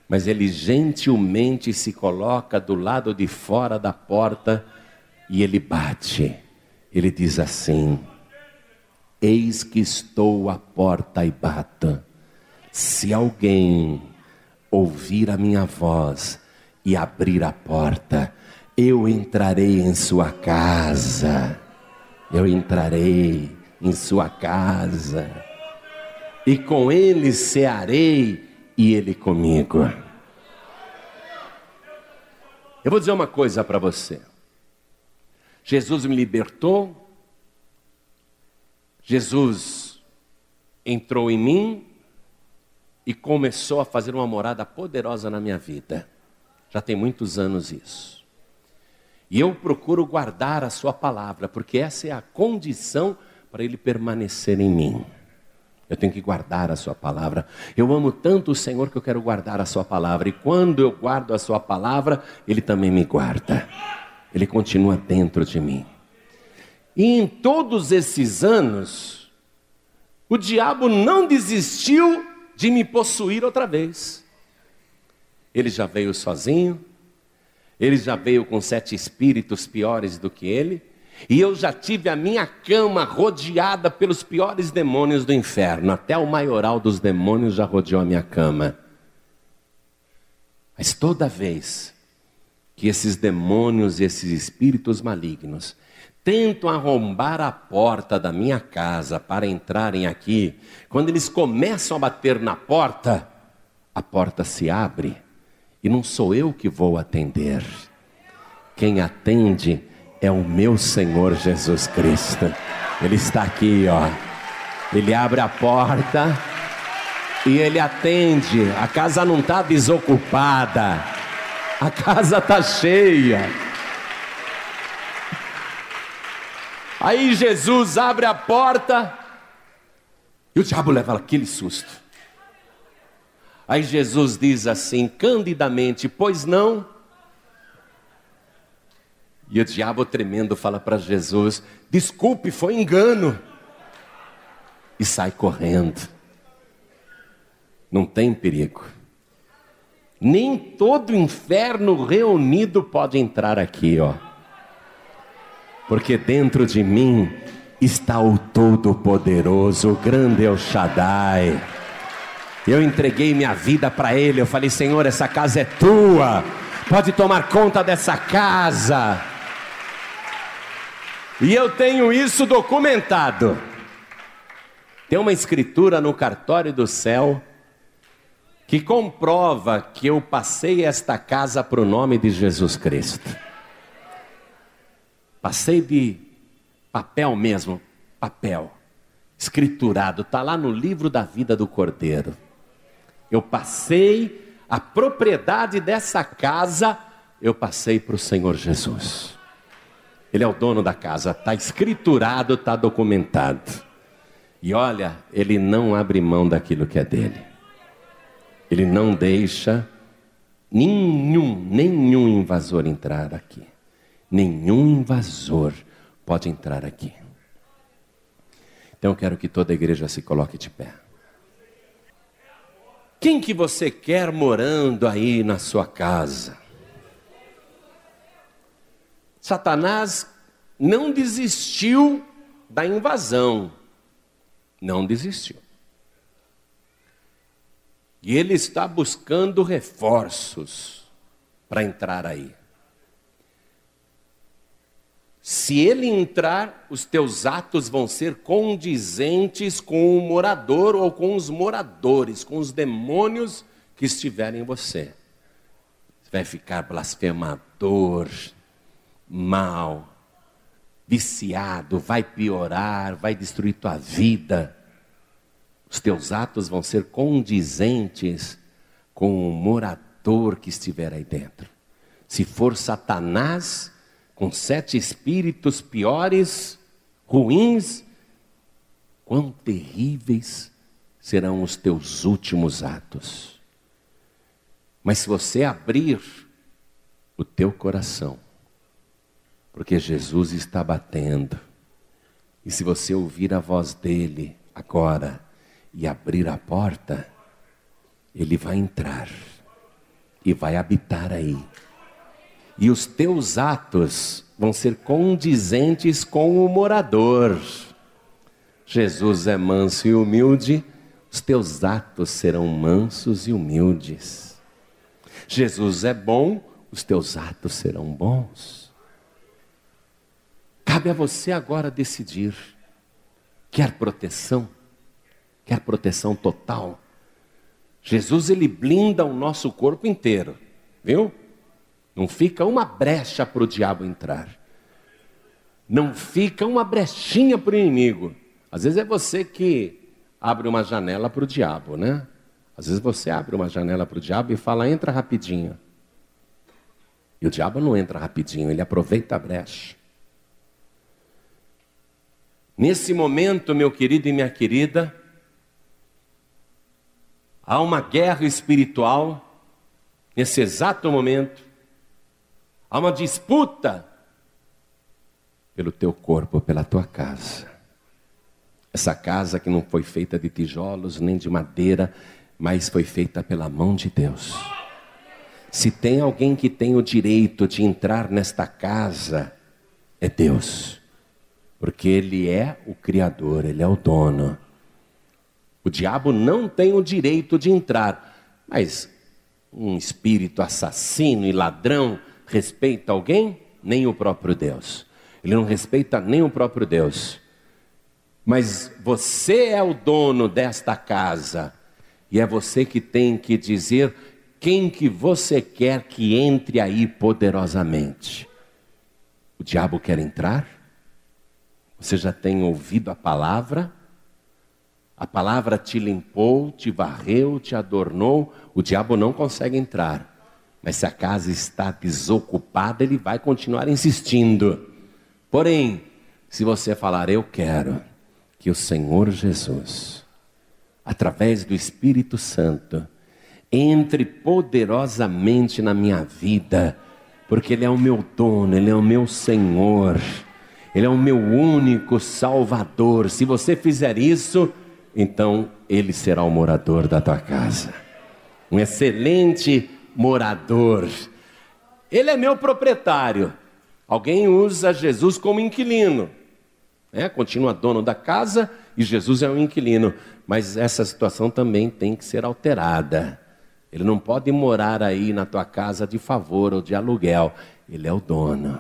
Mas Ele gentilmente se coloca do lado de fora da porta e Ele bate. Ele diz assim: Eis que estou à porta e bato. Se alguém ouvir a minha voz e abrir a porta, eu entrarei em sua casa. Eu entrarei em sua casa. E com ele cearei e ele comigo. Eu vou dizer uma coisa para você. Jesus me libertou Jesus entrou em mim e começou a fazer uma morada poderosa na minha vida. Já tem muitos anos isso. E eu procuro guardar a Sua palavra, porque essa é a condição para Ele permanecer em mim. Eu tenho que guardar a Sua palavra. Eu amo tanto o Senhor que eu quero guardar a Sua palavra. E quando eu guardo a Sua palavra, Ele também me guarda. Ele continua dentro de mim. E em todos esses anos, o diabo não desistiu de me possuir outra vez. Ele já veio sozinho, ele já veio com sete espíritos piores do que ele, e eu já tive a minha cama rodeada pelos piores demônios do inferno. Até o maioral dos demônios já rodeou a minha cama. Mas toda vez que esses demônios e esses espíritos malignos tentam arrombar a porta da minha casa para entrarem aqui, quando eles começam a bater na porta, a porta se abre e não sou eu que vou atender. Quem atende é o meu Senhor Jesus Cristo. Ele está aqui, ó. Ele abre a porta e ele atende. A casa não está desocupada. A casa está cheia. Aí Jesus abre a porta e o diabo leva aquele susto. Aí Jesus diz assim, candidamente: Pois não? E o diabo tremendo fala para Jesus: Desculpe, foi engano. E sai correndo. Não tem perigo. Nem todo inferno reunido pode entrar aqui, ó. Porque dentro de mim está o Todo-Poderoso, o grande El Shaddai. Eu entreguei minha vida para Ele. Eu falei, Senhor, essa casa é tua. Pode tomar conta dessa casa. E eu tenho isso documentado. Tem uma escritura no cartório do céu que comprova que eu passei esta casa para o nome de Jesus Cristo. Passei de papel mesmo, papel, escriturado, está lá no livro da vida do Cordeiro. Eu passei a propriedade dessa casa, eu passei para o Senhor Jesus. Ele é o dono da casa, está escriturado, está documentado. E olha, ele não abre mão daquilo que é dele. Ele não deixa nenhum, nenhum invasor entrar aqui. Nenhum invasor pode entrar aqui. Então eu quero que toda a igreja se coloque de pé. Quem que você quer morando aí na sua casa? Satanás não desistiu da invasão. Não desistiu. E ele está buscando reforços para entrar aí. Se ele entrar, os teus atos vão ser condizentes com o morador ou com os moradores, com os demônios que estiverem em você. Você vai ficar blasfemador, mal, viciado, vai piorar, vai destruir tua vida. Os teus atos vão ser condizentes com o morador que estiver aí dentro. Se for Satanás, com sete espíritos piores, ruins, quão terríveis serão os teus últimos atos. Mas se você abrir o teu coração, porque Jesus está batendo, e se você ouvir a voz dele agora e abrir a porta, ele vai entrar e vai habitar aí e os teus atos vão ser condizentes com o morador. Jesus é manso e humilde, os teus atos serão mansos e humildes. Jesus é bom, os teus atos serão bons. Cabe a você agora decidir: quer proteção? Quer proteção total? Jesus ele blinda o nosso corpo inteiro, viu? Não fica uma brecha para o diabo entrar. Não fica uma brechinha para o inimigo. Às vezes é você que abre uma janela para o diabo, né? Às vezes você abre uma janela para o diabo e fala, entra rapidinho. E o diabo não entra rapidinho, ele aproveita a brecha. Nesse momento, meu querido e minha querida, Há uma guerra espiritual nesse exato momento. Há uma disputa pelo teu corpo, pela tua casa. Essa casa que não foi feita de tijolos nem de madeira, mas foi feita pela mão de Deus. Se tem alguém que tem o direito de entrar nesta casa, é Deus, porque Ele é o Criador, Ele é o dono. O diabo não tem o direito de entrar, mas um espírito assassino e ladrão respeita alguém? Nem o próprio Deus. Ele não respeita nem o próprio Deus. Mas você é o dono desta casa e é você que tem que dizer quem que você quer que entre aí poderosamente. O diabo quer entrar? Você já tem ouvido a palavra? A palavra te limpou, te varreu, te adornou. O diabo não consegue entrar. Mas se a casa está desocupada, ele vai continuar insistindo. Porém, se você falar, eu quero que o Senhor Jesus, através do Espírito Santo, entre poderosamente na minha vida, porque Ele é o meu dono, Ele é o meu Senhor, Ele é o meu único Salvador. Se você fizer isso, então Ele será o morador da tua casa, um excelente morador. Ele é meu proprietário. Alguém usa Jesus como inquilino, né? continua dono da casa e Jesus é um inquilino, mas essa situação também tem que ser alterada. Ele não pode morar aí na tua casa de favor ou de aluguel. Ele é o dono.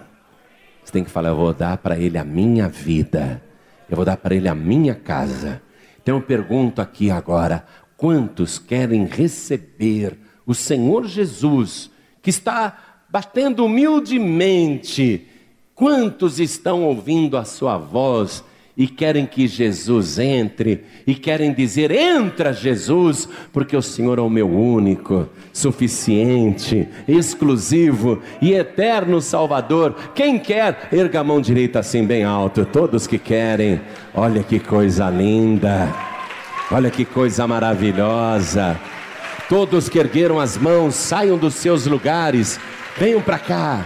Você tem que falar: eu vou dar para ele a minha vida, eu vou dar para ele a minha casa. Então eu pergunto aqui agora: quantos querem receber o Senhor Jesus, que está batendo humildemente? Quantos estão ouvindo a sua voz e querem que Jesus entre e querem dizer: entra, Jesus, porque o Senhor é o meu único, suficiente, exclusivo e eterno Salvador. Quem quer, erga a mão direita assim bem alto. Todos que querem, olha que coisa linda, olha que coisa maravilhosa. Todos que ergueram as mãos, saiam dos seus lugares, venham para cá.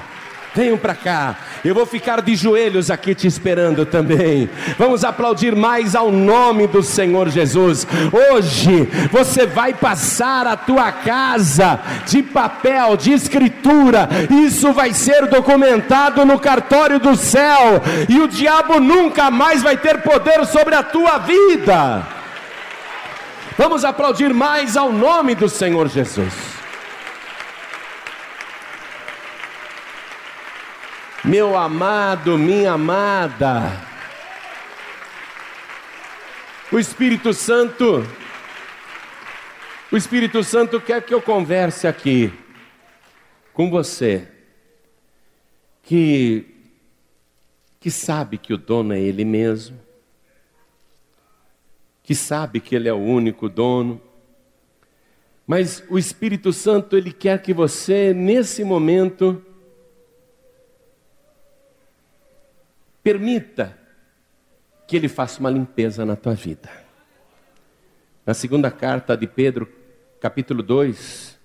Venham para cá. Eu vou ficar de joelhos aqui te esperando também. Vamos aplaudir mais ao nome do Senhor Jesus. Hoje você vai passar a tua casa de papel, de escritura. Isso vai ser documentado no cartório do céu. E o diabo nunca mais vai ter poder sobre a tua vida. Vamos aplaudir mais ao nome do Senhor Jesus. Meu amado, minha amada. O Espírito Santo, o Espírito Santo quer que eu converse aqui com você, que, que sabe que o dono é Ele mesmo, que sabe que Ele é o único dono, mas o Espírito Santo, Ele quer que você, nesse momento, Permita que Ele faça uma limpeza na tua vida. Na segunda carta de Pedro, capítulo 2,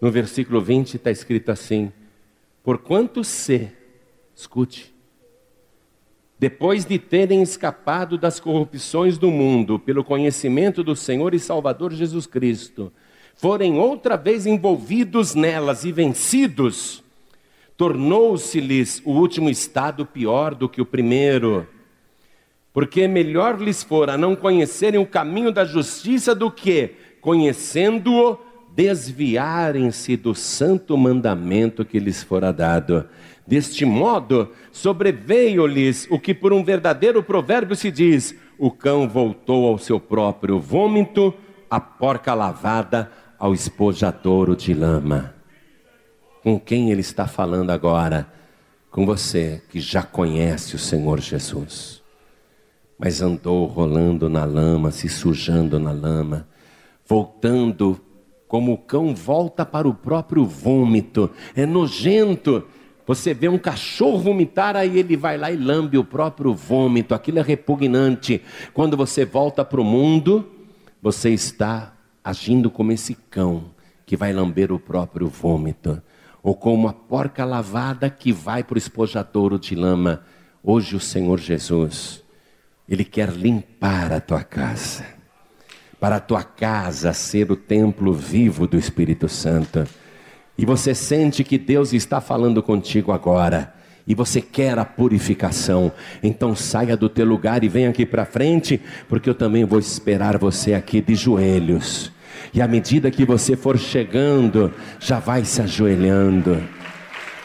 no versículo 20, está escrito assim: Porquanto se, escute, depois de terem escapado das corrupções do mundo pelo conhecimento do Senhor e Salvador Jesus Cristo, forem outra vez envolvidos nelas e vencidos, tornou-se-lhes o último estado pior do que o primeiro. Porque melhor lhes fora não conhecerem o caminho da justiça do que, conhecendo-o, desviarem-se do santo mandamento que lhes fora dado. Deste modo, sobreveio-lhes o que por um verdadeiro provérbio se diz: o cão voltou ao seu próprio vômito, a porca lavada ao espojadouro de lama com quem ele está falando agora? Com você que já conhece o Senhor Jesus, mas andou rolando na lama, se sujando na lama, voltando como o cão volta para o próprio vômito, é nojento. Você vê um cachorro vomitar, aí ele vai lá e lambe o próprio vômito, aquilo é repugnante. Quando você volta para o mundo, você está agindo como esse cão que vai lamber o próprio vômito, ou como a porca lavada que vai para o espojadouro de lama. Hoje o Senhor Jesus, Ele quer limpar a tua casa, para a tua casa ser o templo vivo do Espírito Santo. E você sente que Deus está falando contigo agora e você quer a purificação, então saia do teu lugar e venha aqui para frente, porque eu também vou esperar você aqui de joelhos. E à medida que você for chegando, já vai se ajoelhando.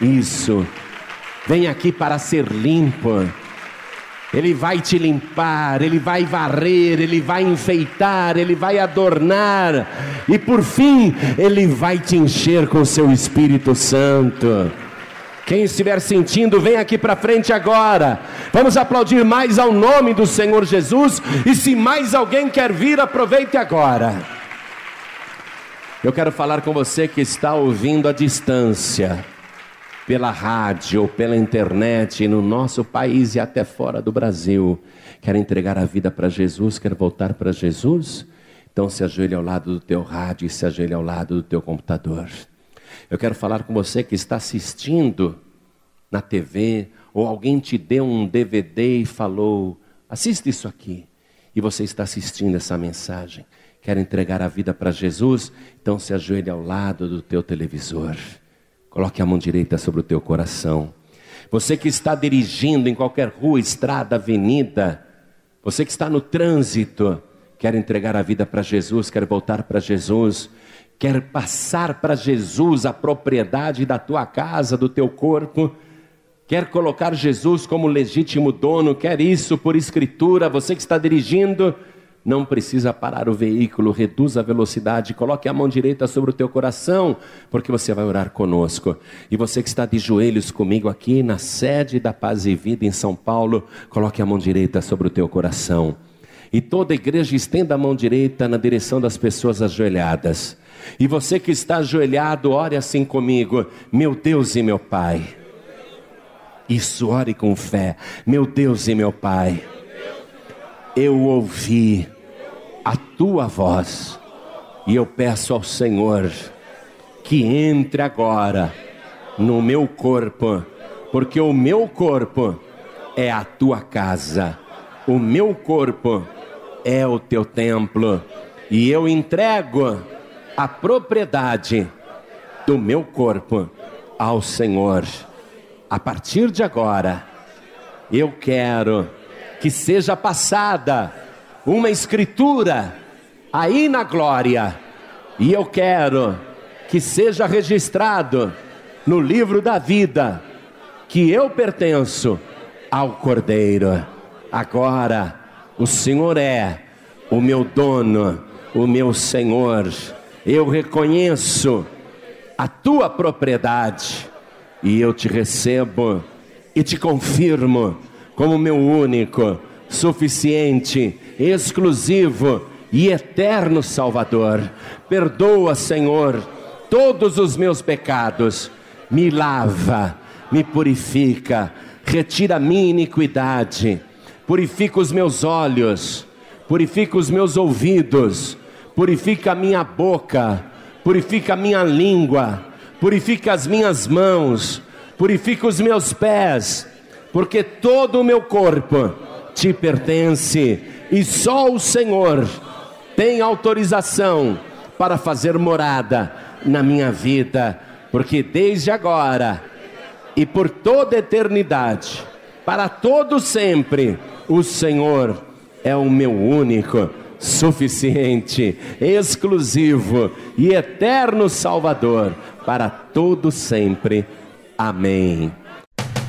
Isso. Vem aqui para ser limpo. Ele vai te limpar, ele vai varrer, ele vai enfeitar, ele vai adornar, e por fim, ele vai te encher com seu Espírito Santo. Quem estiver sentindo, vem aqui para frente agora. Vamos aplaudir mais ao nome do Senhor Jesus. E se mais alguém quer vir, aproveite agora. Eu quero falar com você que está ouvindo à distância, pela rádio pela internet, no nosso país e até fora do Brasil. Quer entregar a vida para Jesus? Quer voltar para Jesus? Então se ajoelhe ao lado do teu rádio e se ajoelhe ao lado do teu computador. Eu quero falar com você que está assistindo na TV, ou alguém te deu um DVD e falou: assista isso aqui. E você está assistindo essa mensagem. Quer entregar a vida para Jesus? Então se ajoelhe ao lado do teu televisor. Coloque a mão direita sobre o teu coração. Você que está dirigindo em qualquer rua, estrada, avenida, você que está no trânsito, quer entregar a vida para Jesus, quer voltar para Jesus, quer passar para Jesus a propriedade da tua casa, do teu corpo, quer colocar Jesus como legítimo dono, quer isso por escritura, você que está dirigindo, não precisa parar o veículo, reduza a velocidade, coloque a mão direita sobre o teu coração, porque você vai orar conosco. E você que está de joelhos comigo aqui na sede da Paz e Vida em São Paulo, coloque a mão direita sobre o teu coração. E toda a igreja estenda a mão direita na direção das pessoas ajoelhadas. E você que está ajoelhado, ore assim comigo: Meu Deus e meu Pai. Isso, ore com fé. Meu Deus e meu Pai, eu ouvi tua voz. E eu peço ao Senhor que entre agora no meu corpo, porque o meu corpo é a tua casa, o meu corpo é o teu templo, e eu entrego a propriedade do meu corpo ao Senhor. A partir de agora, eu quero que seja passada uma escritura aí na glória, e eu quero que seja registrado no livro da vida que eu pertenço ao Cordeiro. Agora, o Senhor é o meu dono, o meu Senhor eu reconheço a tua propriedade e eu te recebo e te confirmo como meu único, suficiente, exclusivo e eterno Salvador. Perdoa, Senhor, todos os meus pecados, me lava, me purifica, retira a minha iniquidade, purifica os meus olhos, purifica os meus ouvidos purifica a minha boca, purifica a minha língua, purifica as minhas mãos, purifica os meus pés, porque todo o meu corpo te pertence e só o Senhor tem autorização para fazer morada na minha vida, porque desde agora e por toda eternidade, para todo sempre, o Senhor é o meu único suficiente, exclusivo e eterno Salvador para todo sempre. Amém.